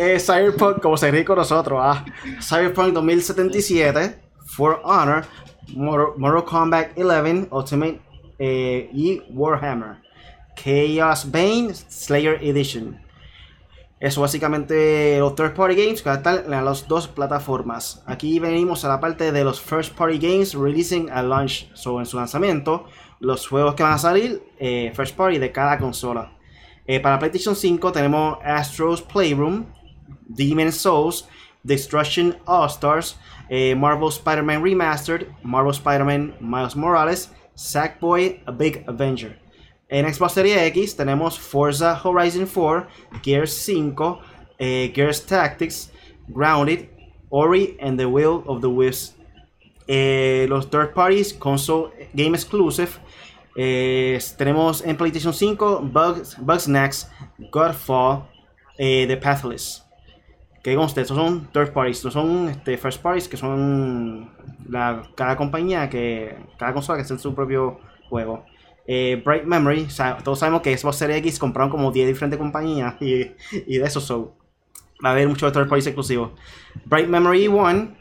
Speaker 1: Eh, Cyberpunk, como se ríe con nosotros, ah. Cyberpunk 2077, For Honor, Mortal, Mortal Kombat 11, Ultimate eh, y Warhammer. Chaos Bane, Slayer Edition. Eso básicamente los third party games que a estar en las dos plataformas. Aquí venimos a la parte de los first party games releasing at launch. So, en su lanzamiento, los juegos que van a salir eh, first party de cada consola. Para PlayStation 5 tenemos Astro's Playroom, Demon Souls, Destruction All Stars, eh, Marvel Spider-Man Remastered, Marvel Spider-Man Miles Morales, Sackboy A Big Avenger. En Xbox Series X tenemos Forza Horizon 4, Gears 5, eh, Gears Tactics, Grounded, Ori and the Will of the Wisps. Eh, los third parties, console game exclusive. eh, tenemos en PlayStation 5 Bugs, Bugsnax, Godfall, eh, The Pathless. Que conste, estos son third parties, no son este, first parties, que son la, cada compañía, que cada consola que hace su propio juego. Eh, Bright Memory, todos sabemos que Xbox Series X compraron como 10 diferentes compañías y, de eso so, va a haber muchos third parties exclusivos. Bright Memory 1,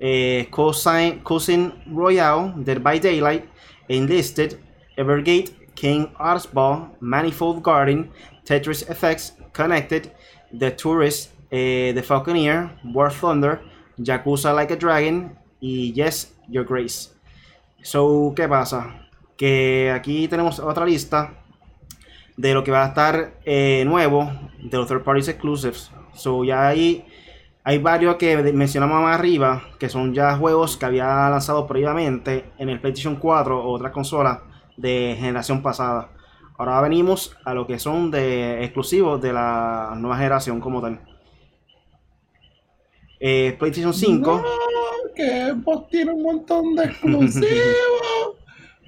Speaker 1: eh, Cousin, Royale, Dead by Daylight, Enlisted, Evergate, King Artsball, Manifold Garden, Tetris FX, Connected, The Tourist, eh, The Falconeer, War Thunder, Yakuza Like a Dragon y Yes, Your Grace. So, ¿qué pasa? Que aquí tenemos otra lista de lo que va a estar eh, nuevo de los third parties exclusives. So, ya hay, hay varios que mencionamos más arriba, que son ya juegos que había lanzado previamente en el PlayStation 4 o otras consolas de generación pasada. Ahora venimos a lo que son de exclusivos de la nueva generación como tal. Eh, PlayStation 5.
Speaker 3: Que Xbox tiene un montón de exclusivos.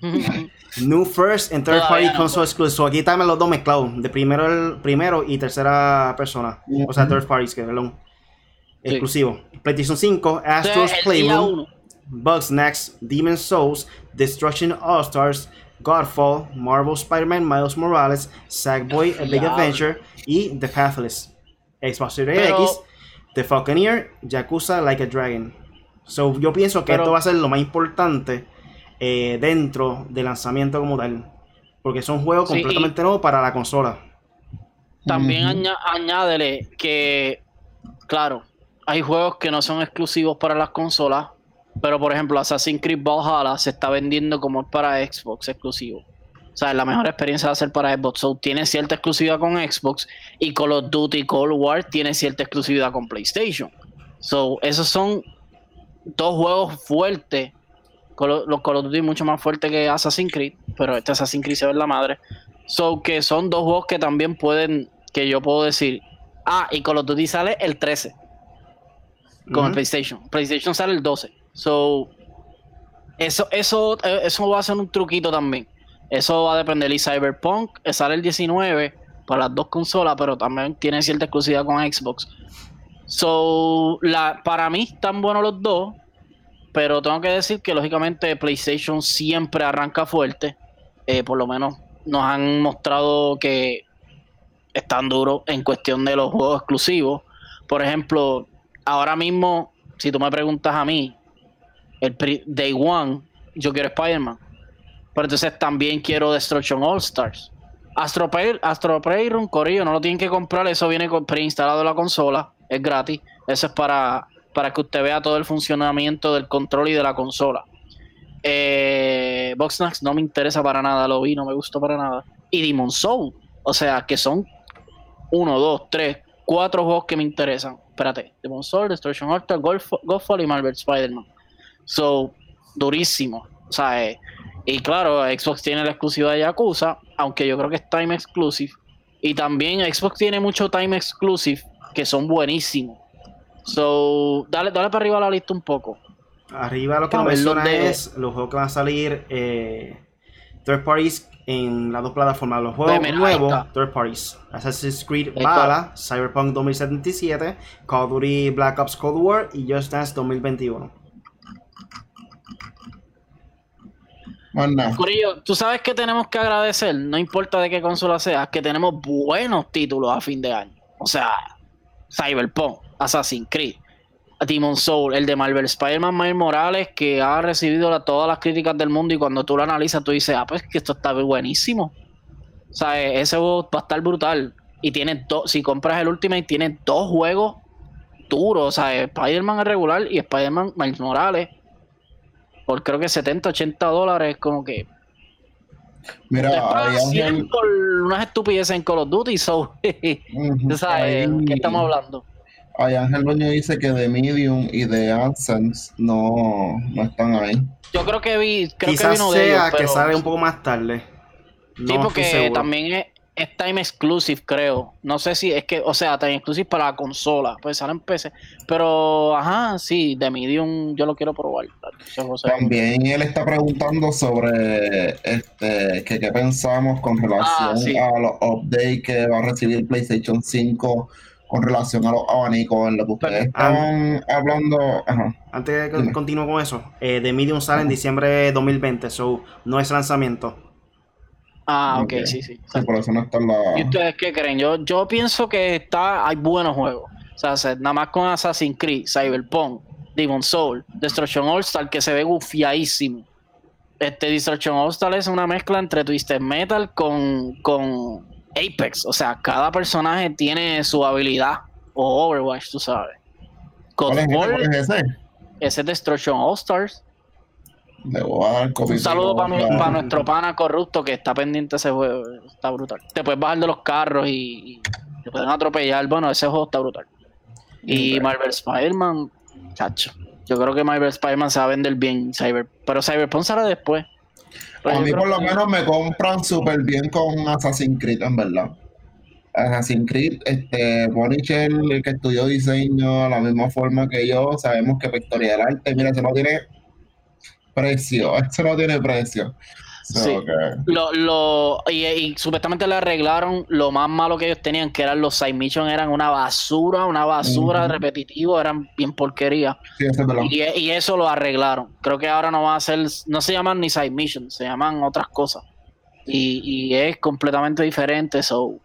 Speaker 3: *laughs*
Speaker 1: New First and Third Party
Speaker 2: no,
Speaker 1: Console Exclusive. So, aquí están los dos mezclados. De primero, el, primero y tercera persona. O sea. Third Parties, que perdón.
Speaker 2: Sí.
Speaker 1: Exclusivo. PlayStation 5, Astro's
Speaker 2: día
Speaker 1: Playroom. Bugsnax, Demon Souls, Destruction All Stars, Godfall, Marvel Spider-Man Miles Morales, Sackboy A Big. Adventure y The Pathless. Xbox Series
Speaker 2: Pero-
Speaker 1: X, The Falconeer, Yakuza Like a Dragon. So, yo pienso que
Speaker 2: Pero-
Speaker 1: esto va a ser lo más importante eh, dentro del lanzamiento como tal. Porque son juegos
Speaker 2: Sí,
Speaker 1: completamente nuevos para la consola.
Speaker 2: También añádele que, claro, hay juegos que no son exclusivos para las consolas, pero por ejemplo Assassin's Creed Valhalla se está vendiendo como es para Xbox exclusivo. O sea, la mejor experiencia va a ser para Xbox. So, tiene cierta exclusividad con Xbox y Call of Duty Cold War tiene cierta exclusividad con PlayStation. So, esos son dos juegos fuertes. Call los Call of Duty mucho más fuertes que Assassin's Creed, pero este Assassin's Creed se ve la madre. So, que son dos juegos que también pueden, que yo puedo decir, ah, y Call of Duty sale el 13 con el. PlayStation. PlayStation sale el 12. So, eso, eso, eh, eso va a ser un truquito también. Eso va a depender. Y Cyberpunk eh, sale el 19 para las dos consolas, pero también tiene cierta exclusividad con Xbox. So, la, para mí están buenos los dos, pero tengo que decir que lógicamente PlayStation siempre arranca fuerte. Eh, por lo menos nos han mostrado que están duros en cuestión de los juegos exclusivos. Por ejemplo, ahora mismo, si tú me preguntas a mí, el Day One, yo quiero Spider-Man. Pero entonces también quiero Destruction All Stars. Astro, Play- Astro Corillo, no lo tienen que comprar, eso viene preinstalado en la consola, es gratis. Eso es para, para que usted vea todo el funcionamiento del control y de la consola. Eh, Boxnax no me interesa para nada, lo vi, no me gustó para nada. Y Demon Soul, o sea, que son uno, dos, tres, cuatro juegos que me interesan. Espérate, Demon Soul, Destruction Golf- Godfall y Marvel Spider-Man. So, durísimo. O sea, eh, y claro, Xbox tiene la exclusiva de Yakuza, aunque yo creo que es Time Exclusive. Y también Xbox tiene mucho time exclusive que son buenísimos. So, dale, dale para arriba la lista un poco.
Speaker 1: Arriba lo que nos menciona es los juegos que van a salir eh, third parties en las dos plataformas. Los juegos nuevos, third parties. Assassin's Creed Valhalla, Cyberpunk 2077, Call of Duty Black Ops Cold War y Just Dance 2021.
Speaker 2: Tú sabes que tenemos que agradecer, no importa de qué consola sea, que tenemos buenos títulos a fin de año. O sea, Cyberpunk, Assassin's Creed, Demon Soul, el de Marvel Spider-Man Miles Morales, que ha recibido todas las críticas del mundo y cuando tú lo analizas tú dices, ah, pues que esto está buenísimo. O sea, ese juego va a estar brutal. Y tiene dos, si compras el Ultimate, tiene dos juegos duros. O sea, Spider-Man regular y Spider-Man Miles Morales. Por creo que 70, 80 dólares, como que.
Speaker 3: Mira,
Speaker 2: hay por unas estupideces en Call of Duty, so, *laughs* ¿sabes? ¿Qué estamos hablando?
Speaker 3: Ay, Ángel Dueño dice que de Medium y de AdSense no, no están ahí.
Speaker 2: Yo creo que vi, creo
Speaker 1: Quizás
Speaker 2: que vino
Speaker 1: sea
Speaker 2: de ellos,
Speaker 1: que
Speaker 2: pero...
Speaker 1: sale un poco más tarde. No
Speaker 2: Sí, porque también es, es time exclusive, creo. No sé si es que, o sea, time exclusive para la consola, pues sale en PC. Pero, ajá, sí, de Medium yo lo quiero probar.
Speaker 3: También él está preguntando sobre este que qué pensamos con relación
Speaker 2: Ah, sí.
Speaker 3: a los updates que va a recibir PlayStation 5 con relación a los abanicos en lo que ustedes
Speaker 1: Ah.
Speaker 3: estaban hablando. Ajá.
Speaker 1: Antes de que continúe con eso, eh, The Medium sale en diciembre de 2020, so no es lanzamiento.
Speaker 2: Ah, ok,
Speaker 3: Ok.
Speaker 2: sí, sí.
Speaker 3: Sí, por eso no está en la.
Speaker 2: ¿Y ustedes qué creen? Yo, yo pienso que está, hay buenos juegos. O sea, se- nada más con Assassin's Creed, Cyberpunk, Demon Soul, Destruction All Star, que se ve gufiadísimo. Este Destruction All Star es una mezcla entre Twisted Metal con, con Apex. O sea, cada personaje tiene su habilidad. O Overwatch, tú sabes.
Speaker 3: ¿Cuál es, es ese?
Speaker 2: ese es Destruction All Stars.
Speaker 3: Le voy a dar
Speaker 2: Un saludo para
Speaker 3: Para-
Speaker 2: nuestro pana corrupto que está pendiente ese juego. Está brutal. Te puedes bajar de los carros y, y te pueden atropellar. Bueno, ese juego está brutal. Y. Marvel Spider-Man, chacho. Yo creo que Marvel Spider-Man se va a vender bien. Cyber, pero Cyberpunk sale después. Pero
Speaker 3: A mí por lo
Speaker 2: que-
Speaker 3: menos me compran súper bien con Assassin's Creed, en verdad. Assassin's Creed, este, Bonichel, el que estudió diseño, la misma forma que yo, sabemos que Pictoria del Arte, mira, eso no tiene precio, *laughs* eso no tiene precio. So,
Speaker 2: Sí.
Speaker 3: que-
Speaker 2: Lo, lo, y, y supuestamente le arreglaron lo más malo que ellos tenían, que eran los side missions, eran una basura, una basura
Speaker 3: Ujú.
Speaker 2: repetitivo, eran bien porquería.
Speaker 3: sí, eso.
Speaker 2: Y, y eso lo arreglaron. Creo que ahora no va a ser, no se llaman ni side missions, se llaman otras cosas. Y, y es completamente diferente, so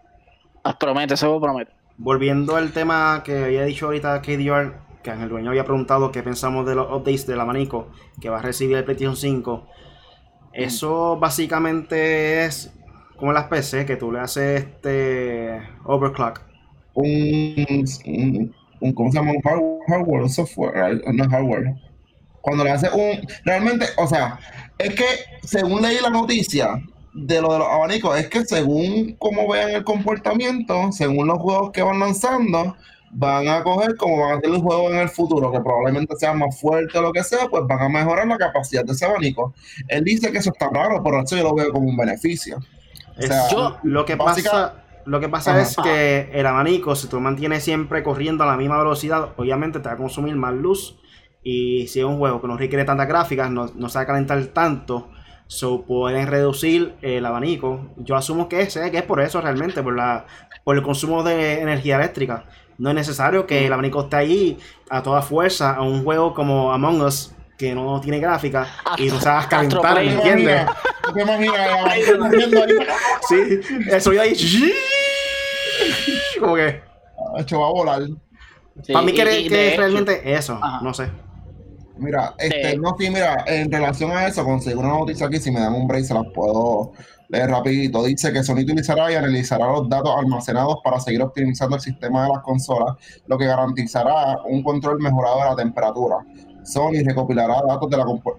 Speaker 2: ah, promete, eso promete.
Speaker 1: Volviendo al tema que había dicho ahorita KDR, Ángel Dueño había preguntado qué pensamos de los updates del abanico que va a recibir el PlayStation 5. Eso básicamente es como las PC, que tú le haces este overclock.
Speaker 3: Un, un, ¿cómo se llama? Un hardware, hardware, un software, right? no hardware. Cuando le hace un, realmente, o sea, es que según leí la noticia de lo de los abanicos, es que según cómo vean el comportamiento, según los juegos que van lanzando, van a coger como van a ser los juegos en el futuro, que probablemente sean más fuertes o lo que sea, pues van a mejorar la capacidad de ese abanico. Él dice que eso está raro, pero eso yo lo veo como un beneficio. O sea,
Speaker 1: Es-
Speaker 2: yo-
Speaker 1: lo que
Speaker 3: básica-
Speaker 1: pasa, lo que pasa
Speaker 3: Ajá.
Speaker 1: es que el abanico, si tú mantienes siempre corriendo a la misma velocidad, obviamente te va a consumir más luz. Y si es un juego que no requiere tantas gráficas, no, no se va a calentar tanto. So pueden reducir el abanico. Yo asumo que, sé que es por eso realmente, por la por el consumo de energía eléctrica. No es necesario que el abanico esté ahí a toda fuerza a un juego como Among Us que no tiene gráfica y no se va a calentar, ¿me entiendes?
Speaker 3: ¿Tú te imaginas el abanico corriendo ahí?
Speaker 1: Sí, eso yo ahí. Como que.
Speaker 3: Hecho, va a volar.
Speaker 2: Sí,
Speaker 1: para mí, que,
Speaker 2: y
Speaker 1: que
Speaker 2: de
Speaker 1: es
Speaker 2: hecho-
Speaker 1: realmente eso.
Speaker 2: Ajá.
Speaker 1: No sé.
Speaker 3: Mira, este,
Speaker 2: Sí.
Speaker 3: no, sí, mira, en relación a eso, conseguí una noticia aquí, si me dan un break se las puedo leer rapidito. Dice que Sony utilizará y analizará los datos almacenados para seguir optimizando el sistema de las consolas, lo que garantizará un control mejorado de la temperatura. Sony recopilará datos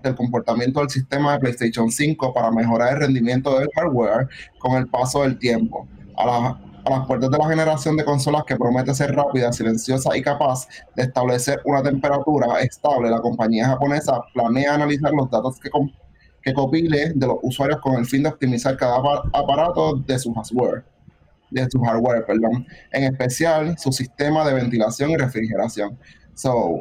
Speaker 3: del comportamiento del sistema de PlayStation 5 para mejorar el rendimiento del hardware con el paso del tiempo. A las, puertas de la generación de consolas que promete ser rápida, silenciosa y capaz de establecer una temperatura estable, la compañía japonesa planea analizar los datos que, que compile de los usuarios con el fin de optimizar cada apa- aparato de su hardware. de su hardware, perdón, en especial su sistema de ventilación y refrigeración. So,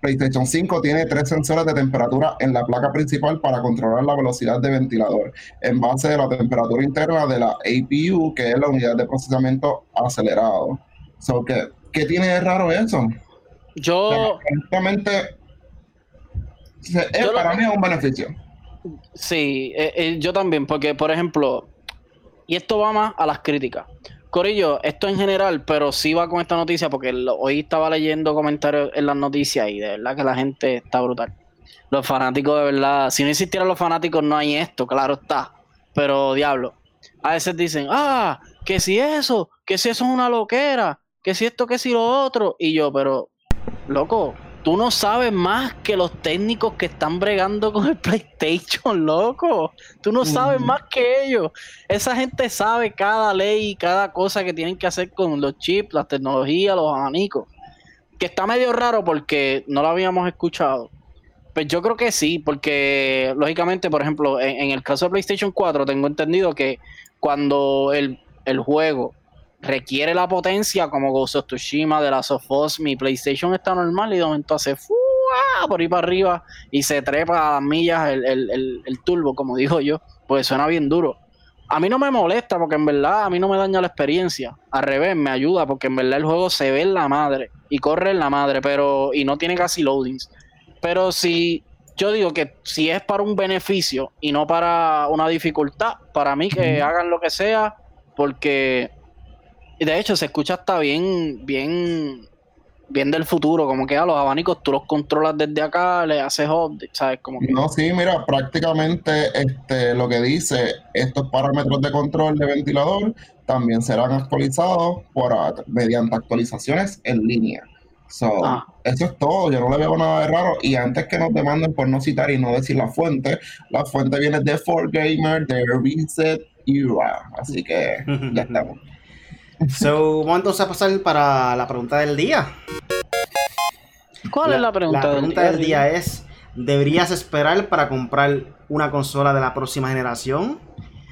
Speaker 3: PlayStation 5 tiene tres sensores de temperatura en la placa principal para controlar la velocidad de ventilador en base de la temperatura interna de la APU, que es la unidad de procesamiento acelerado. So, ¿qué, ¿Qué tiene de raro eso?
Speaker 2: Yo.
Speaker 3: Honestamente, para mí es un beneficio.
Speaker 2: Sí, eh, eh, yo también, porque por ejemplo, y esto va más a las críticas. Corillo, esto en general, pero sí va con esta noticia porque hoy estaba leyendo comentarios en las noticias y de verdad que la gente está brutal. Los fanáticos de verdad, si no existieran los fanáticos no hay esto, claro está. Pero diablo, a veces dicen, ah, que si eso, que si eso es una loquera, que si esto, que si lo otro. Y yo, pero, loco, tú no sabes más que los técnicos que están bregando con el *laughs* PlayStation, loco. Tú no sabes más que ellos. Esa gente sabe cada ley y cada cosa que tienen que hacer con los chips, las tecnologías, los abanicos. Que está medio raro porque no lo habíamos escuchado. Pues yo creo que sí, porque lógicamente, por ejemplo, en, el caso de PlayStation 4, tengo entendido que cuando el, el juego requiere la potencia como Ghost of Tsushima, de la of mi PlayStation está normal y de momento hace por ahí para arriba y se trepa a las millas el, turbo, como digo yo, pues suena bien duro. A mí no me molesta porque en verdad a mí no me daña la experiencia. Al revés, me ayuda porque en verdad el juego se ve en la madre y corre en la madre, pero y no tiene casi loadings. Pero si yo digo que si es para un beneficio y no para una dificultad, para mí que hagan lo que sea, porque y de hecho se escucha hasta bien, bien, bien del futuro, como que a los abanicos tú los controlas desde acá, le haces update, ¿sabes? Como
Speaker 3: No, sí, mira, prácticamente este, lo que dice, estos parámetros de control de ventilador también serán actualizados por, mediante actualizaciones en línea. So, ah. Eso es todo, yo no le veo nada de raro. Y antes que nos demanden por no citar y no decir la fuente, la fuente viene de 4Gamer, de Reset Era. Así que ya *laughs* estamos. *laughs*
Speaker 1: So, vamos entonces a pasar para la pregunta del día.
Speaker 2: ¿Cuál es la pregunta,
Speaker 1: la pregunta del, día? es, ¿deberías esperar para comprar una consola de la próxima generación?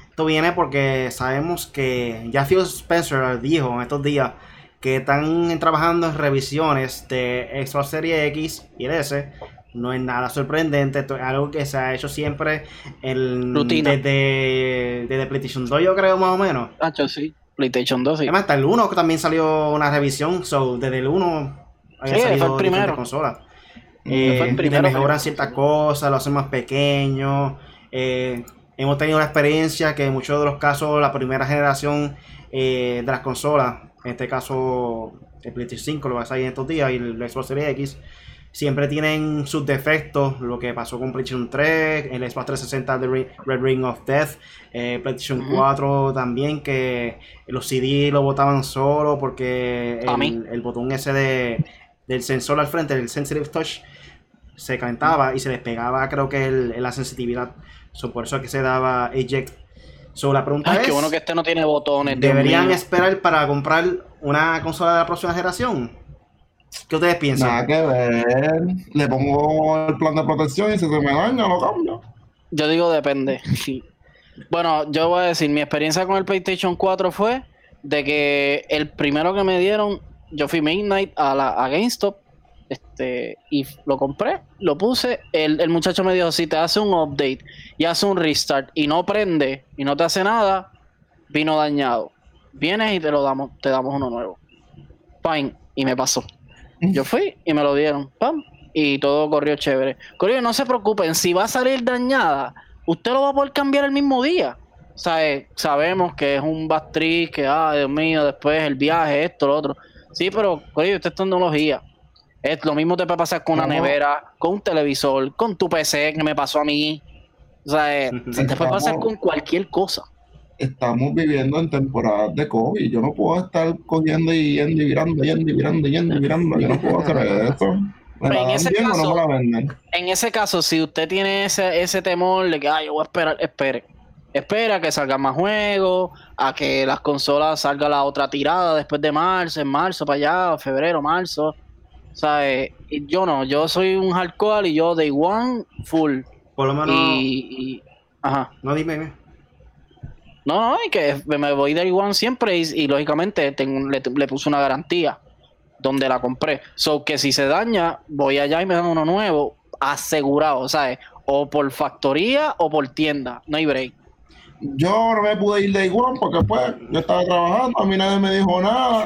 Speaker 1: Esto viene porque sabemos que ya Phil Spencer dijo en estos días que están trabajando en revisiones de Xbox Series X y S. No es nada sorprendente, esto es algo que se ha hecho siempre Desde, desde PlayStation 2, yo creo, más o menos.
Speaker 2: Ah, sí. PlayStation 2.
Speaker 1: Además, hasta el 1 también salió una revisión. So, desde el 1
Speaker 2: había salido fue el primero. consola.
Speaker 1: Eh, fue el primero, mejoran ciertas cosas, lo hacen más pequeño. Eh, hemos tenido la experiencia que en muchos de los casos la primera generación eh, de las consolas, en este caso el PlayStation 5 lo va a salir en estos días y el Xbox Series X, siempre tienen sus defectos, lo que pasó con PlayStation 3, el Xbox 360 de Red Ring of Death, eh, PlayStation 4 también, que los CD lo botaban solo porque el, botón ese de, del sensor al frente, el Sensitive Touch, se calentaba y se despegaba creo que la sensitividad. por eso es que se daba eject. So, la pregunta es,
Speaker 2: qué bueno que este no tiene botones.
Speaker 1: ¿Deberían esperar para comprar una consola de la próxima generación? ¿Qué ustedes piensan?
Speaker 3: Nada que ver. Le pongo el plan de protección y si se me daña, lo cambio.
Speaker 2: Yo digo depende. bueno, yo voy a decir, mi experiencia con el PlayStation 4 fue de que el primero que me dieron, yo fui Midnight a, la, a GameStop este, y lo compré, lo puse. El, el, muchacho me dijo: si te hace un update y hace un restart y no prende y no te hace nada, vino dañado. Vienes y te lo damos, te damos uno nuevo. Fine, y me pasó. Yo fui y me lo dieron. ¡Pam! Y todo corrió chévere. Corrió, no se preocupen, si va a salir dañada, usted lo va a poder cambiar el mismo día. Sea, eh, sabemos que es un bastriz, que, ah, Dios mío, después el viaje, esto, lo otro. Sí, pero, Corillo, esta es tecnología. Es, lo mismo te puede pasar con una nevera, con un televisor, con tu PC, que me pasó a mí. O sea, eh, se te puede pasar con cualquier cosa
Speaker 3: estamos viviendo en temporadas de COVID. Yo no puedo estar cogiendo y yendo y virando, yendo y virando, yendo y virando. Yo no puedo *laughs* hacer eso.
Speaker 2: en, ese caso, en ese caso, si usted tiene ese, ese temor de que, ay, yo voy a esperar, espere. Espera que salga más juegos, a que las consolas salga la otra tirada después de marzo, en marzo para allá, febrero, marzo. O sea, eh, yo no, yo soy un hardcore y yo day one full.
Speaker 1: Por lo menos.
Speaker 2: Y, ajá.
Speaker 1: No dime.
Speaker 2: No, no, y que me voy del One siempre y, lógicamente tengo, le, le, puse una garantía donde la compré. So que si se daña, voy allá y me dan uno nuevo, asegurado, ¿sabes? O por factoría o por tienda, no hay break.
Speaker 3: Yo no me pude ir de igual porque pues yo estaba trabajando, a mí nadie me dijo nada.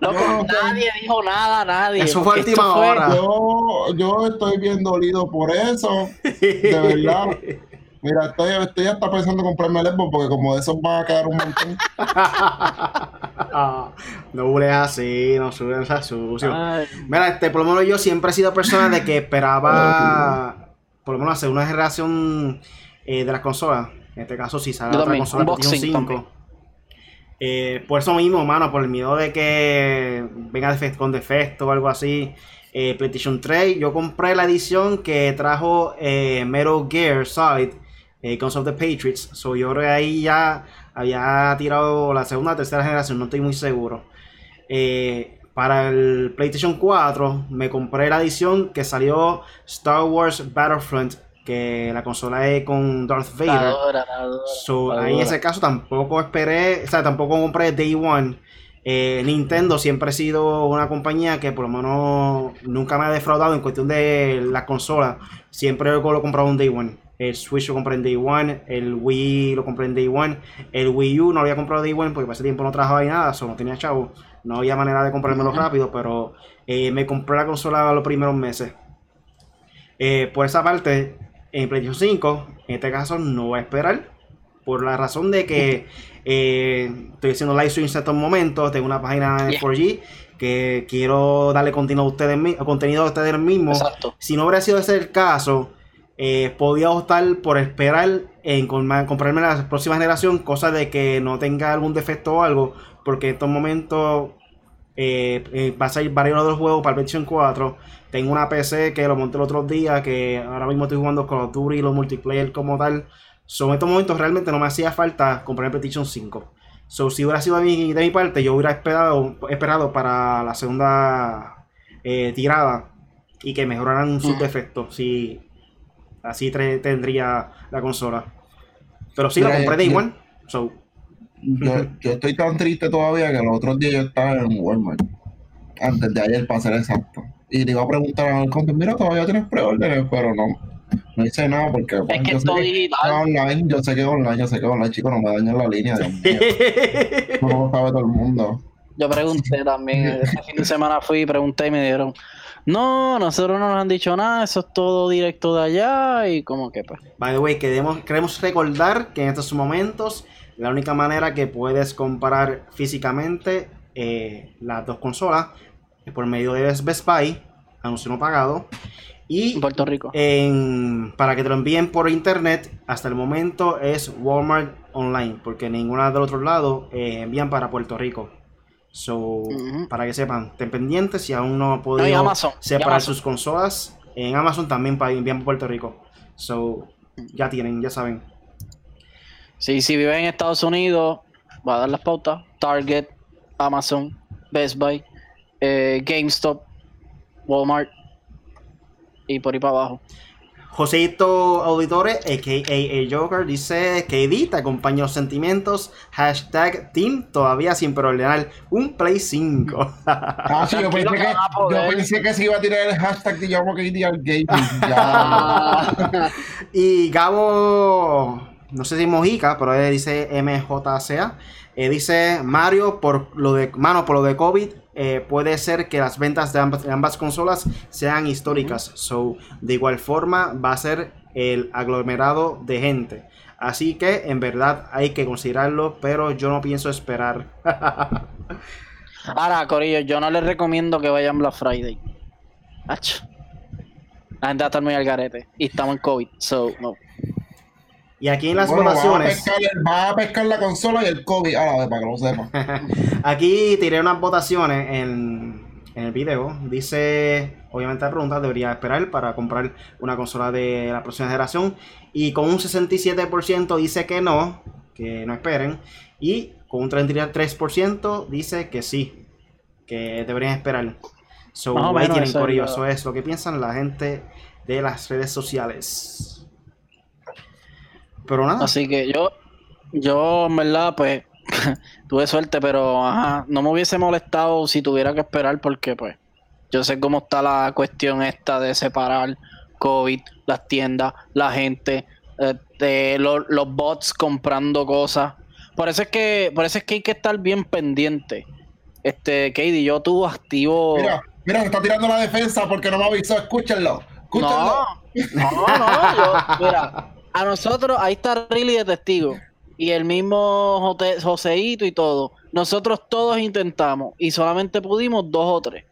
Speaker 3: *laughs*
Speaker 2: nadie dijo nada, nadie.
Speaker 1: Eso fue última hora.
Speaker 3: Yo, yo estoy bien dolido por eso. De verdad. *laughs* Mira, estoy, estoy hasta pensando en comprarme el Xbox porque como de esos van a quedar un montón. *laughs*
Speaker 1: no hules así, no subes a sucio. Mira, este, por lo menos yo siempre he sido persona de que esperaba, por lo menos hacer una generación eh, de las consolas. En este caso, si sale otra consola PlayStation 5. Eh, por eso mismo, mano, por el miedo de que venga con defecto o algo así. Eh, PlayStation 3, yo compré la edición que trajo eh, Metal Gear Solid Guns of the Patriots. So yo creo que ahí ya había tirado la segunda o tercera generación, no estoy muy seguro. Eh, para el PlayStation 4 me compré la edición que salió Star Wars Battlefront, que la consola es con Darth Vader. so, ahí en ese caso tampoco esperé, o sea, tampoco compré Day One. Eh, Nintendo siempre ha sido una compañía que por lo menos nunca me ha defraudado en cuestión de la consola. Siempre lo he comprado un Day One. El Switch lo compré en Day One. El Wii lo compré en Day One. El Wii U no lo había comprado Day One porque para ese tiempo no trabajaba ahí nada. Solo no tenía chavo. No había manera de comprármelo rápido. Pero eh, me compré la consola los primeros meses. Eh, por esa parte, en PlayStation 5, en este caso no voy a esperar. Por la razón de que *laughs* eh, estoy haciendo live streams en estos momentos. Tengo una página de 4G que quiero darle contenido a ustedes, contenido a ustedes mismos. Si no hubiera sido ese el caso, eh, podía optar por esperar en comprarme la próxima generación, cosa de que no tenga algún defecto o algo, porque en estos momentos eh, eh, va a salir varios otros juegos para el PlayStation 4. Tengo una PC que lo monté el otro día, que ahora mismo estoy jugando Call of Duty, los multiplayer como tal. So, en estos momentos realmente no me hacía falta comprar el PlayStation 5. So, si hubiera sido de mi, de mi parte, yo hubiera esperado, esperado para la segunda tirada y que mejoraran sus mm. defectos. Si Así tendría la consola. Pero sí, la compré de igual. *laughs*
Speaker 3: yo, estoy tan triste todavía que los otros días yo estaba en Walmart. Antes de ayer, para ser exacto. Y le iba a preguntar al conte, mira, todavía tienes preórdenes, pero no. No hice nada porque
Speaker 2: es pues, que yo, sé que
Speaker 3: online, yo sé que online, yo sé que online, chicos, no me dañan la línea, Dios mío. *laughs* no lo sabe todo el mundo.
Speaker 2: Yo pregunté también, este fin de semana fui y pregunté y me dieron, no, nosotros no nos han dicho nada, eso es todo directo de allá y como que pues.
Speaker 1: By the way, queremos, queremos recordar que en estos momentos la única manera que puedes comparar físicamente eh, las dos consolas es por medio de Best Buy, anuncio no pagado. Y
Speaker 2: en Puerto Rico.
Speaker 1: para que te lo envíen por internet, hasta el momento es Walmart Online, porque ninguna del otro lado eh, envían para Puerto Rico. So, para que sepan, estén pendientes si aún no han podido separar sus consolas. En Amazon también para enviar a Puerto Rico. So, ya tienen, ya saben.
Speaker 2: Sí, si viven en Estados Unidos, va a dar las pautas. Target, Amazon, Best Buy, eh, GameStop, Walmart y por ahí para abajo.
Speaker 1: Joseito Auditores, a.k.a. el Joker, dice KD, te acompaño los sentimientos. Hashtag Team todavía sin ordenar un Play 5. *laughs*
Speaker 3: Ah, sí, yo pensé, que, yo pensé que se iba a tirar el hashtag de llamo KD al gaming. *laughs*
Speaker 1: y Gabo, no sé si Mojica, pero él dice MJCA. Eh, dice Mario, por lo de mano, por lo de COVID, eh, puede ser que las ventas de ambas, consolas sean históricas. So, de igual forma, va a ser el aglomerado de gente. Así que, en verdad, hay que considerarlo, pero yo no pienso esperar. *laughs*
Speaker 2: Ahora, Corillo, yo no les recomiendo que vayan Black Friday. La gente va a estar muy al garete. Y estamos en COVID, so, no.
Speaker 1: Y aquí en las votaciones.
Speaker 3: Va a, pescar, la consola y el COVID ah, para que lo sepa. *laughs*
Speaker 1: aquí tiré unas votaciones en, el video. Dice, obviamente la pregunta, debería esperar para comprar una consola de la próxima generación. Y con un 67% dice que no, que no esperen. Y con un 33% dice que sí, que deberían esperar. So, ahí tienen Eso es lo que piensan la gente de las redes sociales.
Speaker 2: Pero nada. Así que yo, Yo, en verdad, pues, *laughs* tuve suerte, pero ajá, no me hubiese molestado si tuviera que esperar porque, pues, yo sé cómo está la cuestión esta de separar COVID, las tiendas, la gente, este, los, los bots comprando cosas. Por eso es que, por eso es que hay que estar bien pendiente. Este, Katie, yo tuve activo.
Speaker 3: Mira, mira, se está tirando la defensa porque no me avisó. Escúchenlo. Escúchenlo.
Speaker 2: No, no, no. yo- mira, a nosotros, ahí está Riley de testigo. Y el mismo Joseíto y todo. Nosotros todos intentamos. Y solamente pudimos dos o tres.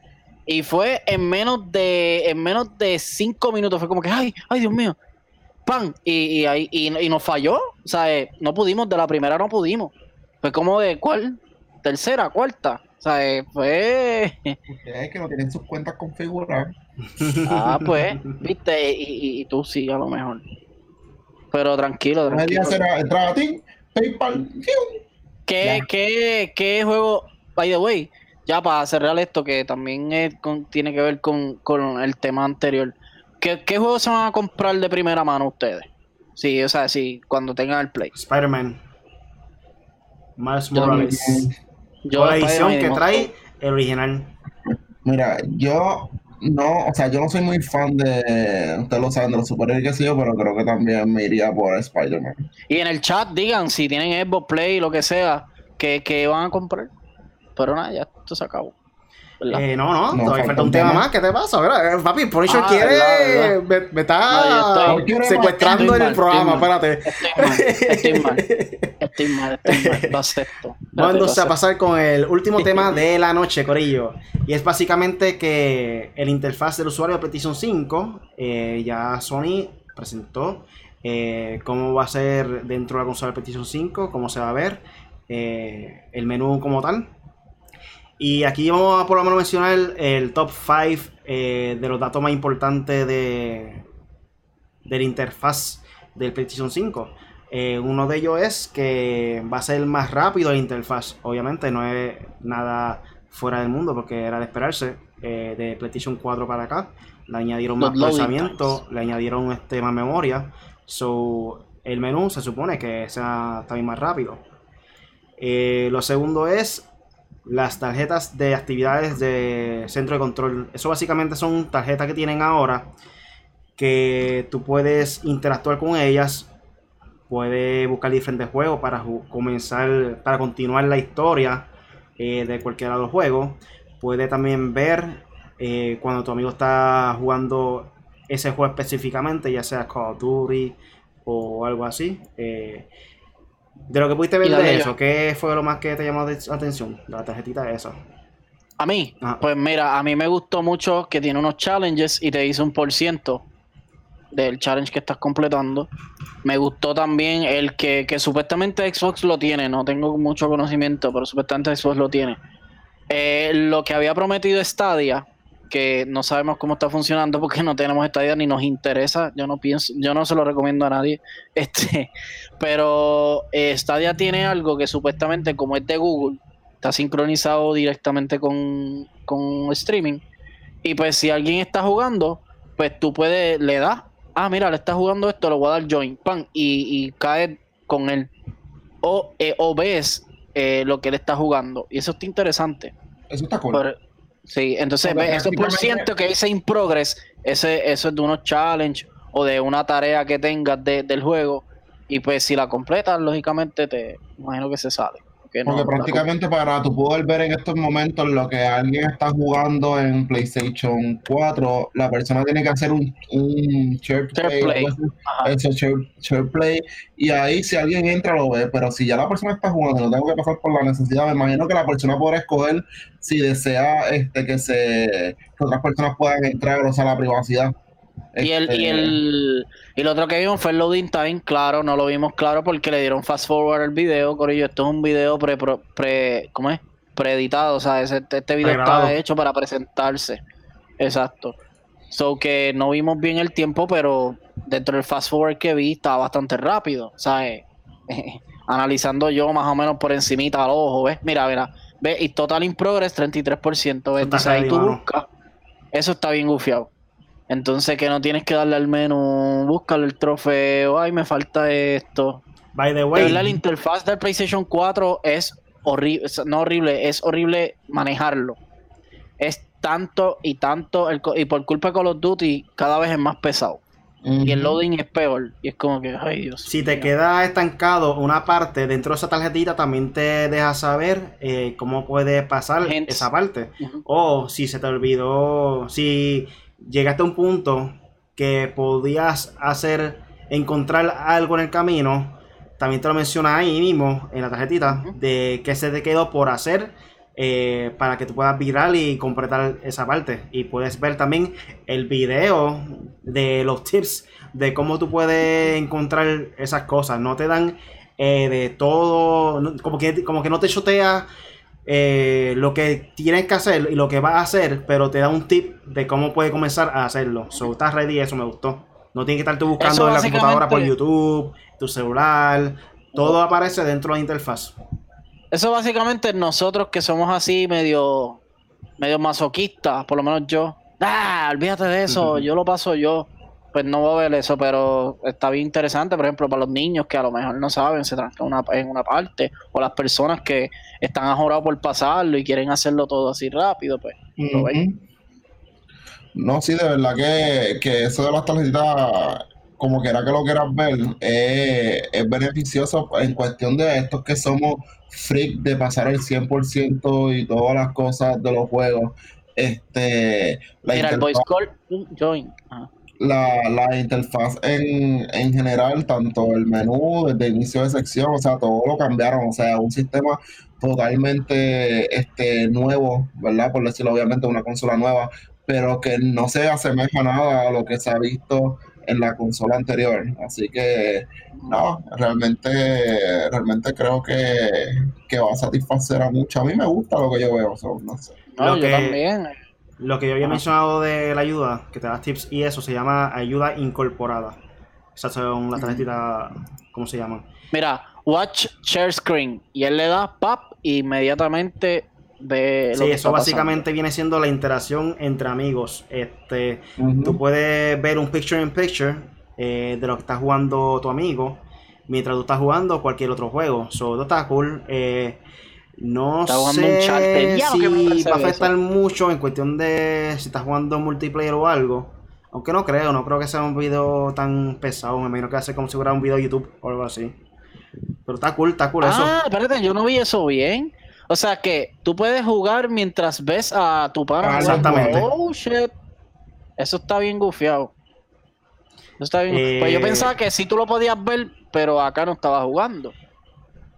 Speaker 2: Y fue en menos de, en menos de cinco minutos. Fue como que, ay, ay, Dios mío. ¡Pam! Y, y, ahí, y, y nos falló. O sea, eh, no pudimos, de la primera no pudimos. Fue como de cuál? Tercera, cuarta. O sea, eh, fue.
Speaker 3: Ustedes que no tienen sus cuentas configuradas. *laughs*
Speaker 2: Ah, pues, viste, y, y- y tú sí, a lo mejor. Pero tranquilo, tranquilo.
Speaker 3: será entrar a ti, PayPal. ¡fiu!
Speaker 2: ¿Qué, qué, qué juego, by the way, ya para cerrar esto, que también es con- tiene que ver con, con el tema anterior, ¿qué, ¿qué juegos se van a comprar de primera mano ustedes? Sí, o sea, sí, cuando tengan el Play.
Speaker 1: Spider-Man. Miles Morales.
Speaker 2: Yo
Speaker 1: la edición que trae el original.
Speaker 3: Mira, yo no, o sea, yo no soy muy fan de, ustedes lo saben, de los superhéroes que sé yo, pero creo que también me iría por Spider-Man.
Speaker 2: Y en el chat digan si tienen Xbox Play, lo que sea, que, que van a comprar. Pero nada, ya esto se acabó. ¿Verdad?
Speaker 1: Eh, no, no,
Speaker 3: No,
Speaker 1: todavía
Speaker 3: falta
Speaker 1: un tema más. ¿Qué te pasa? Mira, eh, papi, Punisher
Speaker 2: Ah,
Speaker 1: quiere.
Speaker 2: verdad,
Speaker 1: Me, está
Speaker 2: estoy-
Speaker 1: secuestrando en el
Speaker 2: mal,
Speaker 1: programa. Espérate.
Speaker 2: Estoy mal, estoy mal, estoy mal, estoy mal, lo acepto.
Speaker 1: Vámonos a pasar con el último tema de la noche, Corillo. Y es básicamente que el interfaz del usuario de PlayStation 5, eh, ya Sony presentó eh, cómo va a ser dentro de la consola de PlayStation 5, cómo se va a ver, eh, el menú como tal. Y aquí vamos a por lo menos mencionar el, el top 5 de los datos más importantes de, de la interfaz del PlayStation 5. Eh, uno de ellos es que va a ser más rápido la interfaz. Obviamente no es nada fuera del mundo porque era de esperarse. eh, de PlayStation 4 para acá. Le añadieron más procesamiento, le añadieron este, más memoria. So, el menú se supone que sea también más rápido. Eh, lo segundo es las tarjetas de actividades de centro de control. Eso básicamente son tarjetas que tienen ahora que tú puedes interactuar con ellas. Puedes buscar diferentes juegos para comenzar, para continuar la historia eh, de cualquiera de los juegos. Puede también ver eh, cuando tu amigo está jugando ese juego específicamente, ya sea Call of Duty o algo así. Eh, de lo que pudiste ver de
Speaker 2: de
Speaker 1: eso, ¿qué fue lo más que te llamó la atención? La tarjetita esa.
Speaker 2: A mí,
Speaker 1: Ajá.
Speaker 2: pues mira, a mí me gustó mucho que tiene unos challenges y te dice un por ciento del challenge que estás completando. Me gustó también el que, que supuestamente Xbox lo tiene, no tengo mucho conocimiento, pero supuestamente Xbox lo tiene. Eh, lo que había prometido Stadia, que no sabemos cómo está funcionando porque no tenemos Stadia ni nos interesa, yo no pienso, yo no se lo recomiendo a nadie. *laughs* Este, pero eh, Stadia tiene algo que supuestamente como es de Google, está sincronizado directamente con, con streaming. Y pues si alguien está jugando, pues tú puedes, le das, ah, mira, le está jugando esto, le voy a dar join, pan, y, y cae con él. O, eh, o ves eh, lo que él está jugando. Y eso está interesante.
Speaker 3: Eso está cool.
Speaker 2: Sí, entonces ves, eso por ciento que dice in progress, ese, eso es de unos challenge o de una tarea que tengas de- del juego. Y pues si la completas, lógicamente te imagino que se sale. Que no,
Speaker 3: Porque prácticamente para tú poder ver en estos momentos lo que alguien está jugando en PlayStation 4, la persona tiene que hacer un, un share play, eso, share, share play, y ahí si alguien entra lo ve, pero si ya la persona está jugando, no tengo que pasar por la necesidad, me imagino que la persona podrá escoger si desea este que se que otras personas puedan entrar o sea la privacidad.
Speaker 2: Y el, y
Speaker 3: Este,
Speaker 2: el y lo otro que vimos fue el loading time, claro, no lo vimos claro porque le dieron fast forward al video, Corillo, esto es un video pre, pre, pre- ¿cómo es? Preeditado, o sea, ese- este, este video está hecho para presentarse. Exacto. So que no vimos bien el tiempo, pero dentro del fast forward que vi estaba bastante rápido, ¿sabes? *laughs* Analizando yo más o menos por encimita al ojo, ¿ves? Mira, mira, ve, y total in progress 33%, ¿ves? Entonces ahí tú buscas, eso está bien gufiado. Entonces que no tienes que darle al menú, búscale el trofeo, ay me falta esto.
Speaker 1: By the way,
Speaker 2: la interfaz del PlayStation 4 es horrible, no horrible, es horrible manejarlo. Es tanto y tanto, el co- y por culpa de Call of Duty, cada vez es más pesado. Y el loading es peor. Y es como que, ay Dios.
Speaker 1: si te queda estancado una parte dentro de esa tarjetita, también te deja saber eh, cómo puede pasar
Speaker 2: Hints.
Speaker 1: esa parte. O si se te olvidó, si llegaste a un punto que podías hacer, encontrar algo en el camino, también te lo menciona ahí mismo en la tarjetita de qué se te quedó por hacer eh, para que tú puedas virar y completar esa parte. Y puedes ver también el video de los tips de cómo tú puedes encontrar esas cosas. No te dan eh, de todo, como que, como que no te chotea eh, lo que tienes que hacer y lo que vas a hacer, pero te da un tip de cómo puedes comenzar a hacerlo. So, estás ready, eso me gustó. No tienes que estar tú buscando en la computadora por YouTube, tu celular, todo aparece dentro de la interfaz.
Speaker 2: Eso básicamente nosotros que somos así medio, medio masoquistas, por lo menos yo. Ah, olvídate de eso, yo lo paso yo. Pues no voy a ver eso, pero está bien interesante, por ejemplo, para los niños que a lo mejor no saben, se trancan una, en una parte, o las personas que están ajorados por pasarlo y quieren hacerlo todo así rápido, pues. lo ven.
Speaker 3: Ujú. No, sí, de verdad que, que eso de las tarjetitas, como quiera que lo quieras ver, eh, es beneficioso en cuestión de estos que somos freak de pasar el 100% y todas las cosas de los juegos. Este, la
Speaker 2: Mira, el voice call, join. Ajá.
Speaker 3: La, la interfaz en, en general, tanto el menú desde inicio de sección, o sea, todo lo cambiaron, o sea, un sistema totalmente este, nuevo, ¿verdad? Por decirlo obviamente, una consola nueva, pero que no se asemeja nada a lo que se ha visto en la consola anterior. Así que, no, realmente, realmente creo que, que va a satisfacer a mucho. A mí me gusta lo que yo veo, so, no sé.
Speaker 2: No, yo
Speaker 1: que-
Speaker 2: también.
Speaker 1: Lo que yo había
Speaker 2: Ajá.
Speaker 1: mencionado de la ayuda, que te das tips y eso, se llama ayuda incorporada. Esas son las tarjetitas, ¿cómo se llaman?
Speaker 2: Mira, watch share screen. Y él le da pap y inmediatamente lo
Speaker 1: Sí, eso básicamente viene siendo la interacción entre amigos. Este,
Speaker 3: Ujú.
Speaker 1: Tú puedes ver un picture in picture eh, de lo que está jugando tu amigo mientras tú estás jugando cualquier otro juego. So, está cool. Eh, no
Speaker 2: Está
Speaker 1: sé si va a
Speaker 2: de
Speaker 1: afectar mucho en cuestión de si estás jugando multiplayer o algo. Aunque no creo, no creo que sea un video tan pesado. Me imagino que va a ser como si fuera un video de YouTube o algo así. Pero está cool, está cool eso.
Speaker 2: Ah, espérate, yo no vi eso bien. O sea que tú puedes jugar mientras ves a tu pana.
Speaker 3: Ah,
Speaker 1: exactamente.
Speaker 2: Oh, shit. Eso está bien gufiado. Eso está bien.
Speaker 1: Eh,
Speaker 2: Pues yo pensaba que sí tú lo podías ver, pero acá no estaba jugando.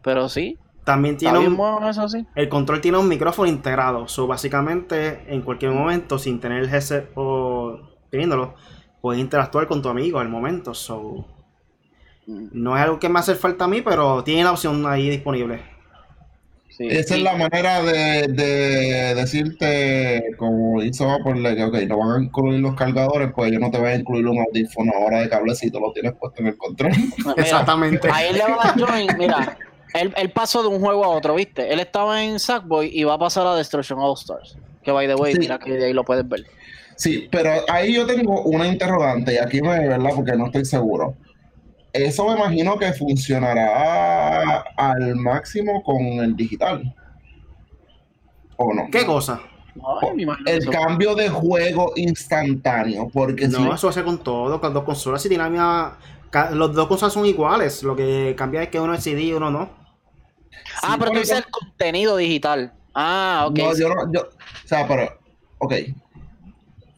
Speaker 2: Pero sí,
Speaker 1: También tiene un,
Speaker 2: bueno eso sí.
Speaker 1: El control tiene un micrófono integrado. So, básicamente, en cualquier momento, sin tener el headset o teniéndolo, puedes interactuar con tu amigo al momento. So, no es algo que me hace falta a mí, pero tiene la opción ahí disponible.
Speaker 2: Sí.
Speaker 3: Esa es la manera de, de decirte, como hizo Apple, de que ok, no van a incluir los cargadores, pues yo no te voy a incluir un audífono ahora de cablecito, lo tienes puesto en el control.
Speaker 2: Mira,
Speaker 1: Exactamente.
Speaker 2: Ahí le va a dar join, mira. Él, él pasó de un juego a otro, ¿viste? Él estaba en Sackboy y va a pasar a Destruction All Stars. Que by the way,
Speaker 3: Sí.
Speaker 2: mira que de ahí lo puedes ver.
Speaker 3: Sí, pero ahí yo tengo una interrogante y aquí me, ¿verdad? Porque no estoy seguro. Eso me imagino que funcionará al máximo con el digital. ¿O no?
Speaker 1: ¿Qué cosa?
Speaker 2: Ay,
Speaker 3: El
Speaker 2: eso-
Speaker 3: cambio de juego instantáneo, porque si
Speaker 1: No, eso hace con todo, con dos consolas. Si tiene la misma. Los dos consolas son iguales. Lo que cambia es que uno es CD y uno no.
Speaker 2: Ah, pero tú dices el contenido digital. Ah, ok.
Speaker 3: No, yo no, yo, o sea, pero, ok.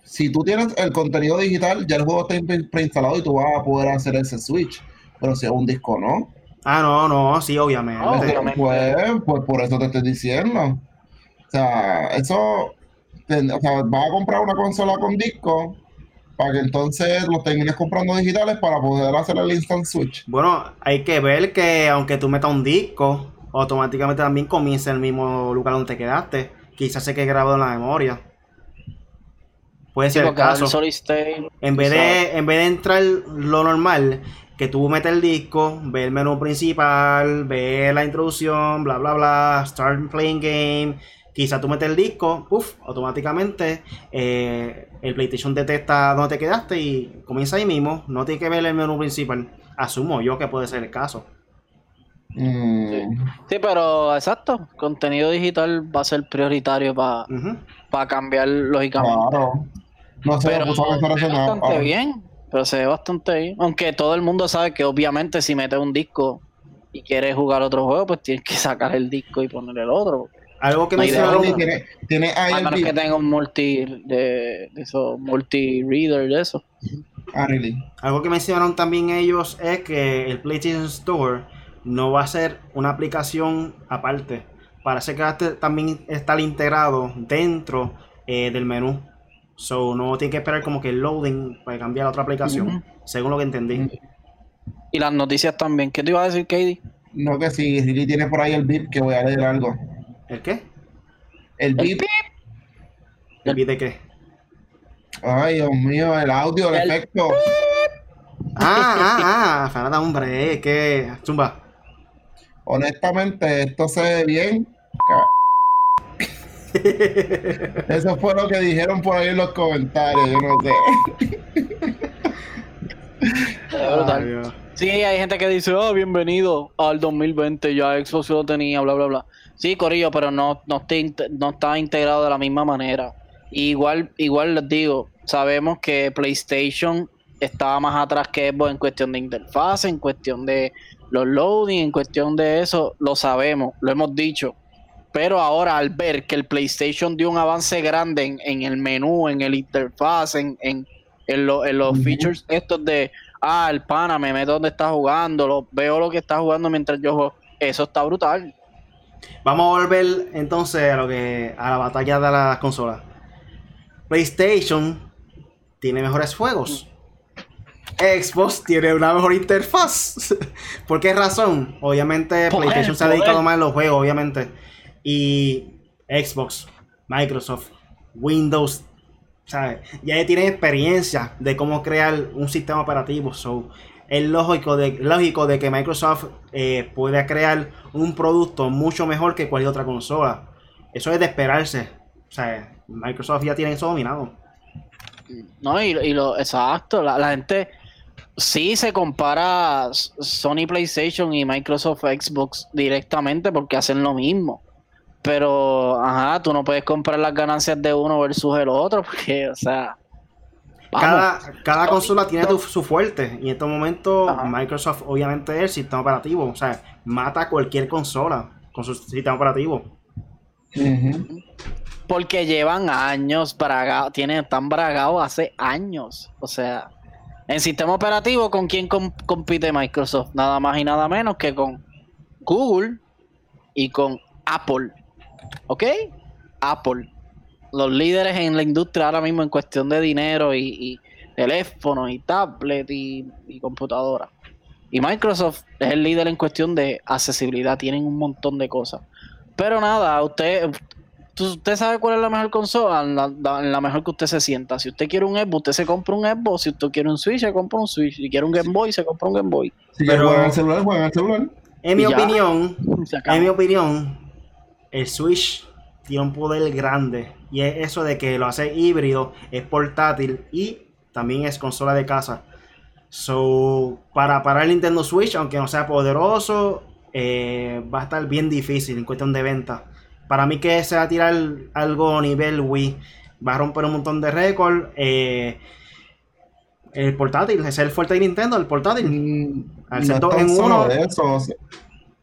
Speaker 3: Si tú tienes el contenido digital, ya el juego está pre- preinstalado y tú vas a poder hacer ese switch. Pero si es un disco, ¿no?
Speaker 1: Ah, no, no, sí, obviamente.
Speaker 2: Oh, obviamente.
Speaker 3: Pues, pues por eso te estoy diciendo. O sea, eso, o sea, vas a comprar una consola con disco para que entonces los termines comprando digitales para poder hacer el instant switch.
Speaker 1: Bueno, hay que ver que aunque tú metas un disco, automáticamente también comienza en el mismo lugar donde te quedaste. Quizás se quede grabado en la memoria. Puede
Speaker 2: Sí,
Speaker 1: ser el
Speaker 2: porque el
Speaker 1: caso.
Speaker 2: solid state,
Speaker 1: En
Speaker 2: tú
Speaker 1: vez,
Speaker 2: sabes.
Speaker 1: de, en vez de entrar lo normal, que tú metes el disco, ve el menú principal, ve la introducción, bla bla bla, start playing game. Quizá tú metes el disco, puff, automáticamente eh, el PlayStation detecta dónde te quedaste y comienza ahí mismo. No tiene que ver el menú principal. Asumo yo que puede ser el caso.
Speaker 3: Mm,
Speaker 2: Sí, pero exacto, contenido digital va a ser prioritario para
Speaker 1: Ujú.
Speaker 2: cambiar lógicamente.
Speaker 3: claro. No sé,
Speaker 2: Pero se ve bastante
Speaker 3: ahora.
Speaker 2: bien, pero se ve bastante bien. Aunque todo el mundo sabe que obviamente si metes un disco y quieres jugar otro juego, pues tienes que sacar el disco y poner el otro.
Speaker 1: Algo que
Speaker 2: No
Speaker 1: mencionaron.
Speaker 3: Tiene, tiene ahí
Speaker 2: A menos que tenga un multi de, de esos multi-reader de eso.
Speaker 3: Ah, really.
Speaker 1: Algo que mencionaron también ellos es que el PlayStation Store no va a ser una aplicación aparte. Parece que va a te- también estar integrado dentro eh, del menú. So no tiene que esperar como que el loading para cambiar a otra aplicación. Según lo que entendí.
Speaker 2: Y las noticias también. ¿Qué te iba a decir, Katie?
Speaker 3: No que si Really tiene por ahí el beat, que voy a leer algo.
Speaker 1: ¿El qué?
Speaker 3: El beat.
Speaker 2: pip.
Speaker 1: ¿El beat de qué?
Speaker 3: Ay, Dios mío, el audio, el,
Speaker 2: El-
Speaker 3: efecto.
Speaker 1: Ah, ah, ah. Fanata, hombre, es que. Zumba.
Speaker 3: Honestamente, esto se ve bien. *laughs* Eso fue lo que dijeron por ahí en los comentarios, yo no sé.
Speaker 2: Sí, hay gente que dice, oh, bienvenido al 2020, ya Xbox lo tenía, bla, bla, bla. Sí, Corillo, pero no, no, está, no está integrado de la misma manera. Igual, igual les digo, sabemos que PlayStation estaba más atrás que Xbox en cuestión de interfaz, en cuestión de los loading, en cuestión de eso, lo sabemos, lo hemos dicho. Pero ahora al ver que el PlayStation dio un avance grande en, en el menú, en el interfaz, en, en, en, lo- en los features estos de, ah, el pana, me meto donde está jugando, lo, veo lo que está jugando mientras yo juego, eso está brutal.
Speaker 1: Vamos a volver entonces a lo que a la batalla de las consolas. PlayStation tiene mejores juegos. Xbox tiene una mejor interfaz. *laughs* ¿Por qué razón? Obviamente
Speaker 2: Poder,
Speaker 1: PlayStation se ha dedicado más a los juegos, obviamente. Y Xbox, Microsoft, Windows, ¿sabes? Ya tienen experiencia de cómo crear un sistema operativo. So, es lógico de, lógico de que Microsoft eh, pueda crear un producto mucho mejor que cualquier otra consola. Eso es de esperarse. O sea, Microsoft ya tiene eso dominado.
Speaker 2: No, y, y lo exacto, la, la gente sí se compara Sony PlayStation y Microsoft Xbox directamente porque hacen lo mismo. Pero, ajá, tú no puedes comprar las ganancias de uno versus el otro porque, o sea.
Speaker 1: Cada, cada consola tiene tu- su fuerte. Y en estos momentos,
Speaker 2: Ajá.
Speaker 1: Microsoft, obviamente, es el sistema operativo. O sea, mata a cualquier consola con su sistema operativo.
Speaker 2: Porque llevan años bragados, tienen, están bragados hace años. O sea, en sistema operativo, ¿con quién com- compite Microsoft? Nada más y nada menos que con Google y con Apple. ¿Ok? Apple. Los líderes en la industria ahora mismo en cuestión de dinero y, y teléfonos y tablet y, y computadora. Y Microsoft es el líder en cuestión de accesibilidad. Tienen un montón de cosas. Pero nada, usted, usted sabe cuál es la mejor consola, la, la- la mejor que usted se sienta. Si usted quiere un Xbox, usted se compra un Xbox. Si usted quiere un Switch, se compra un Switch. Si quiere un Game Boy, se compra un Game Boy.
Speaker 3: Si
Speaker 1: Pero-
Speaker 3: Pero... juegan al celular, juegan al celular.
Speaker 1: En mi
Speaker 2: ya.
Speaker 1: opinión, en mi opinión, el Switch tiene un poder grande. Y es eso de que lo hace híbrido, es portátil y también es consola de casa. So, para parar el Nintendo Switch, aunque no sea poderoso, eh, va a estar bien difícil en cuestión de venta. Para mí que se va a tirar algo a nivel Wii, va a romper un montón de récords. eh, el portátil, ese es el fuerte de Nintendo, el portátil.
Speaker 3: Mm,
Speaker 1: Al
Speaker 3: no
Speaker 1: ser dos
Speaker 3: tan
Speaker 1: en uno.
Speaker 3: de eso.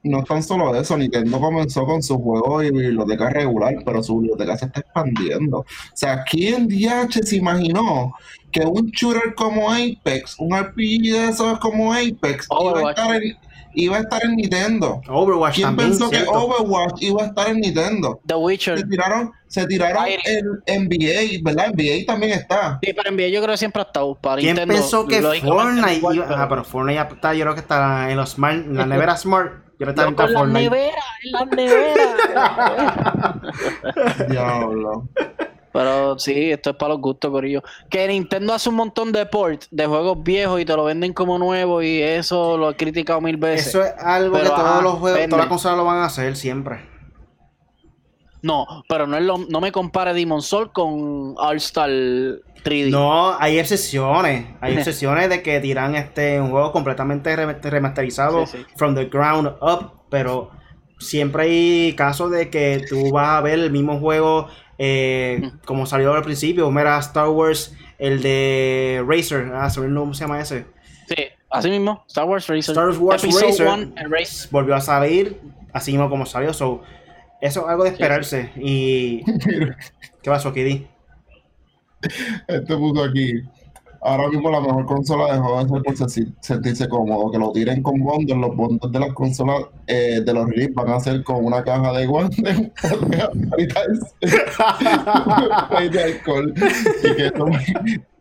Speaker 3: No es tan solo eso. Nintendo comenzó con su juego y biblioteca regular, pero su biblioteca se está expandiendo. O sea, ¿quién DH se imaginó que un shooter como Apex, un RPG de esos como Apex, iba a, estar en, iba a estar en Nintendo?
Speaker 1: Overwatch
Speaker 3: ¿Quién
Speaker 1: también,
Speaker 3: pensó que. Overwatch iba a estar en Nintendo?
Speaker 2: The Witcher.
Speaker 3: Se tiraron, se tiraron el NBA, ¿verdad? NBA también está.
Speaker 2: Sí, para enviar yo creo que siempre ha estado para
Speaker 1: ¿Quién
Speaker 2: Nintendo.
Speaker 1: pensó que Fortnite iba-
Speaker 2: pero-
Speaker 1: Ah, pero Fortnite ya está, yo creo que está en los smart, en la *laughs* nevera Smart. Yo
Speaker 2: Loco, en la
Speaker 1: Fortnite.
Speaker 2: nevera, en la nevera. *laughs*
Speaker 3: Diablo.
Speaker 2: Pero sí, esto es para los gustos, Corillo. Que Nintendo hace un montón de ports de juegos viejos y te lo venden como nuevo y eso lo he criticado mil veces.
Speaker 1: Eso es algo
Speaker 2: Pero,
Speaker 1: que todos los juegos,
Speaker 2: vende.
Speaker 1: todas las consolas lo van a hacer siempre.
Speaker 2: No, pero no, es lo, no me compare Demon Soul con All Star 3D.
Speaker 1: No, hay excepciones. Hay *laughs* excepciones de que tiran este un juego completamente remasterizado
Speaker 2: Sí, sí.
Speaker 1: from the ground up. Pero siempre hay casos de que tú vas a ver el mismo juego eh, como salió al principio. Mira Star Wars, el de Racer. Ah, ¿cómo se llama ese?
Speaker 2: Sí, así mismo, Star Wars Racer.
Speaker 1: Star Wars
Speaker 2: Episode
Speaker 1: Racer.
Speaker 2: one.
Speaker 1: Volvió a salir así mismo como salió. So, eso es algo de esperarse. Y. *laughs* ¿Qué pasó, Kiddy?
Speaker 3: Este puso aquí. Ahora mismo la mejor consola de juegos es por sentirse cómodo. Que lo tiren con bundles. Los bundles de las consolas eh, de los release van a ser con una caja de guantes, *laughs* *laughs* de alcohol. Y que eso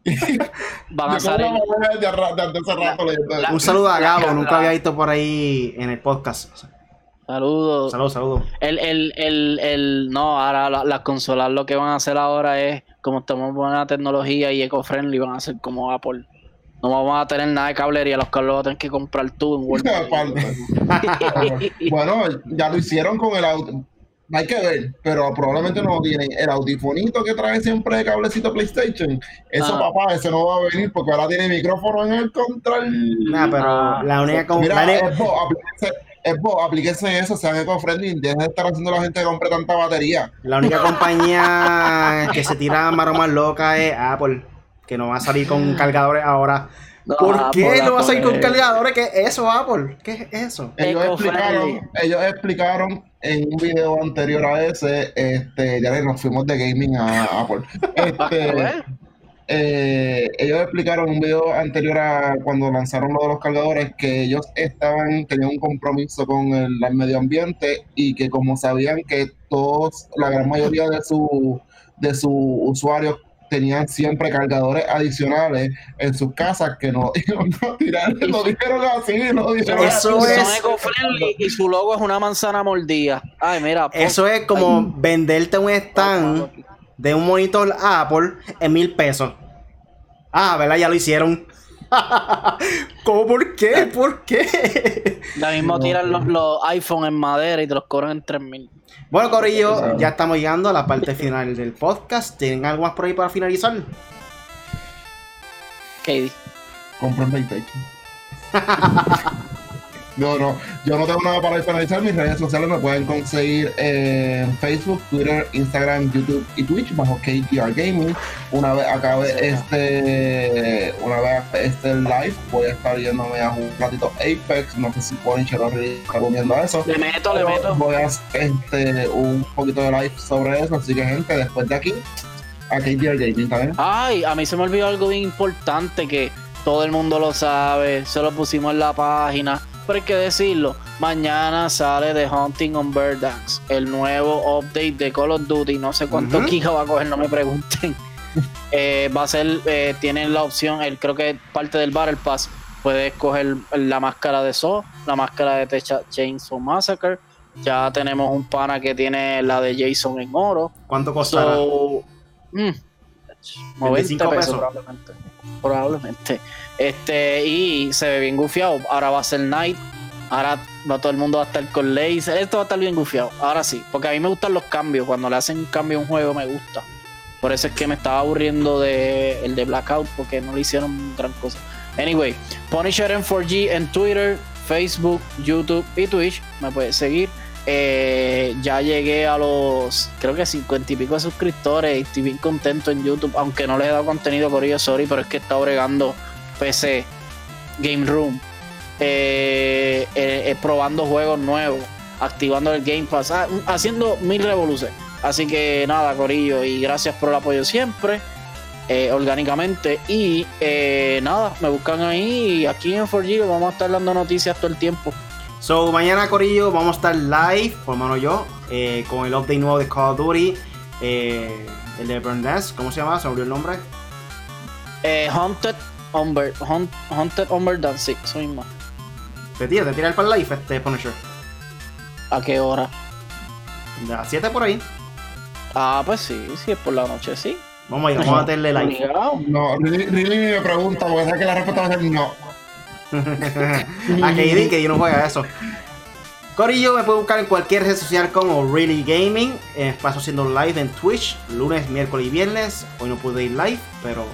Speaker 3: *laughs*
Speaker 2: Van a salir.
Speaker 3: de de
Speaker 1: Un saludo a Gabo, nunca había visto por ahí en el podcast.
Speaker 2: Saludos.
Speaker 1: Saludos, saludos.
Speaker 2: El, el, el, el, no, ahora la- las consolas lo que van a hacer ahora es, como estamos en buena tecnología y eco-friendly, van a ser como Apple. No vamos a tener nada de cablería, los cables los tienes que comprar tú en Walmart. *laughs* *laughs*
Speaker 3: Bueno, ya lo hicieron con el audio. Hay que ver, pero probablemente no lo tienen. El audifonito que trae siempre de cablecito PlayStation, eso
Speaker 2: Ah.
Speaker 3: papá, ese no va a venir porque ahora tiene micrófono en el control.
Speaker 1: Nah, pero
Speaker 2: Ah,
Speaker 1: la única como.
Speaker 3: Mira,
Speaker 1: la
Speaker 3: vos, aplíquense, es vos, aplíquense en eso, sean eco-friendly, dejen de estar haciendo la gente que compre tanta batería.
Speaker 1: La única compañía *laughs* que se tira más loca es Apple, que no va a salir con cargadores ahora.
Speaker 2: No,
Speaker 1: ¿Por
Speaker 2: Apple,
Speaker 1: qué no va a salir con cargadores? ¿Qué es eso, Apple? ¿Qué es eso?
Speaker 3: Ellos explicaron, ellos explicaron en un video anterior a ese, este, ya le- nos fuimos de gaming a Apple. *laughs* Este, eh, ellos explicaron en un video anterior a cuando lanzaron lo de los cargadores que ellos estaban, tenían un compromiso con el, el medio ambiente y que como sabían que todos, la gran mayoría de su de sus usuarios tenían siempre cargadores adicionales en sus casas que no *laughs* iban a tirar, lo dijeron así, lo dijeron
Speaker 1: Eso
Speaker 3: así.
Speaker 1: es-
Speaker 2: Son y su logo es una manzana mordida. Ay, mira.
Speaker 1: Eso es como venderte un stand de un monitor Apple en mil pesos. Ah, ¿verdad? Ya lo hicieron. *laughs* ¿Cómo? ¿Por qué? ¿Por qué?
Speaker 2: Ya mismo tiran los, los iPhone en madera y te los cobran en 3000.
Speaker 1: Bueno, Corillo, ya estamos llegando a la parte final del podcast. ¿Tienen algo más por ahí para finalizar?
Speaker 2: Katie.
Speaker 3: compren PlayStation. *laughs* No, no, yo no tengo nada para finalizar. Mis redes sociales me pueden conseguir en Facebook, Twitter, Instagram, YouTube y Twitch bajo KTR Gaming. Una vez acabe este, una vez este live, voy a estar yéndome a un ratito Apex. No sé si Punisher o Ridley está comiendo a eso.
Speaker 2: Le meto, le meto.
Speaker 3: Voy a hacer este, un poquito de live sobre eso. Así que, gente, después de aquí, a KTR Gaming también.
Speaker 2: Ay, a mí se me olvidó algo bien importante que todo el mundo lo sabe, se lo pusimos en la página, pero hay que decirlo. Mañana sale The Hunting on Bird Dance, el nuevo update de Call of Duty. No sé cuánto giga va a coger, no me pregunten. *laughs* Eh, va a ser, eh, tienen la opción, el, creo que parte del Battle Pass. Puedes coger la máscara de Saw, la máscara de Techa Chainsaw Massacre. Ya tenemos un pana que tiene la de Jason en oro.
Speaker 1: ¿Cuánto costará?
Speaker 2: So, mm, 90
Speaker 1: 25
Speaker 2: pesos,
Speaker 1: pesos.
Speaker 2: probablemente. Probablemente. Este, y se ve bien gufiado. Ahora va a ser night. Ahora va todo el mundo va a estar con laser. Esto va a estar bien gufiado. Ahora sí. Porque a mí me gustan los cambios. Cuando le hacen un cambio a un juego me gusta. Por eso es que me estaba aburriendo de el de Blackout. Porque no le hicieron gran cosa. Anyway, Punisher en 4G en Twitter, Facebook, YouTube y Twitch. Me puedes seguir. Eh, ya llegué a los, creo que 50 y pico de suscriptores y estoy bien contento en YouTube, aunque no les he dado contenido por ello, sorry, pero es que está bregando PC, Game Room, eh, eh, probando juegos nuevos, activando el Game Pass, ah, haciendo mil revoluciones. Así que nada, Corillo, y gracias por el apoyo siempre, orgánicamente. Y nada, me buscan ahí y aquí en 4G vamos a estar dando noticias todo el tiempo.
Speaker 1: So, mañana, Corillo, vamos a estar live, por lo menos yo, eh, con el update nuevo de Call of Duty. eh, el de Burn Dance, ¿cómo se llama? Se olvidó el nombre.
Speaker 2: Eh, Haunted Umber, Hunt- Haunted Umber Dance, sí, eso mismo.
Speaker 1: Te tira, te tira el para live, este Punisher.
Speaker 2: ¿A qué hora?
Speaker 1: De las 7 por ahí.
Speaker 2: Ah, pues sí, sí, es por la noche, sí.
Speaker 1: Vamos a ir, vamos a meterle live.
Speaker 2: Obligado.
Speaker 3: No, really me pregunta, porque sé que la respuesta va a ser no. *laughs*
Speaker 1: a KD, que yo no juega eso. Corillo me puede buscar en cualquier red social como Really Gaming. Eh, paso haciendo live en Twitch, lunes, miércoles y viernes. Hoy no pude ir live, pero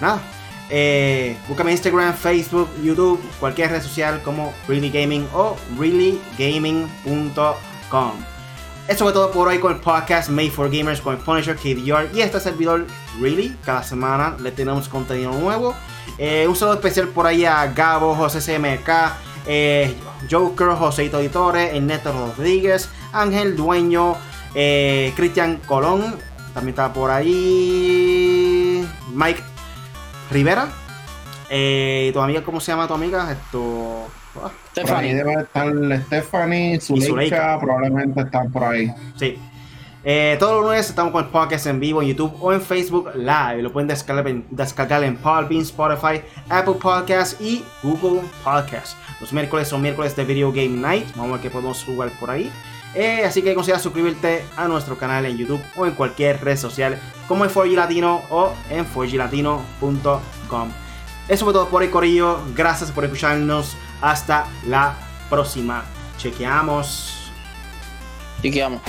Speaker 1: nada. Eh, búscame en Instagram, Facebook, YouTube, cualquier red social como Really Gaming o reallygaming.com. Eso fue todo por hoy con el podcast Made for Gamers con el Punisher KDR y este servidor Really. Cada semana le tenemos contenido nuevo. Eh, un saludo especial por ahí a Gabo, José CMK, eh, Joker, Joseito Editores, Ernesto Rodríguez, Ángel Dueño, eh, Cristian Colón, también está por ahí Mike Rivera. Eh, ¿Tu amiga cómo se llama tu amiga? Esto. ah,
Speaker 3: Por ahí debe estar Stephanie,
Speaker 1: Zuleika.
Speaker 3: Zuleika, probablemente están por ahí.
Speaker 1: Sí. Eh, todos los lunes estamos con el podcast en vivo en YouTube o en Facebook Live. Lo pueden descargar en, descargar en Spotify, Apple Podcasts y Google Podcasts. Los miércoles son miércoles de Video Game Night. Vamos a ver qué podemos jugar por ahí. Eh, así que considera suscribirte a nuestro canal en YouTube o en cualquier red social como en 4G Latino o en 4glatino.com. Eso fue todo por hoy, Corillo. Gracias por escucharnos. Hasta la próxima. Chequeamos.
Speaker 2: Chequeamos.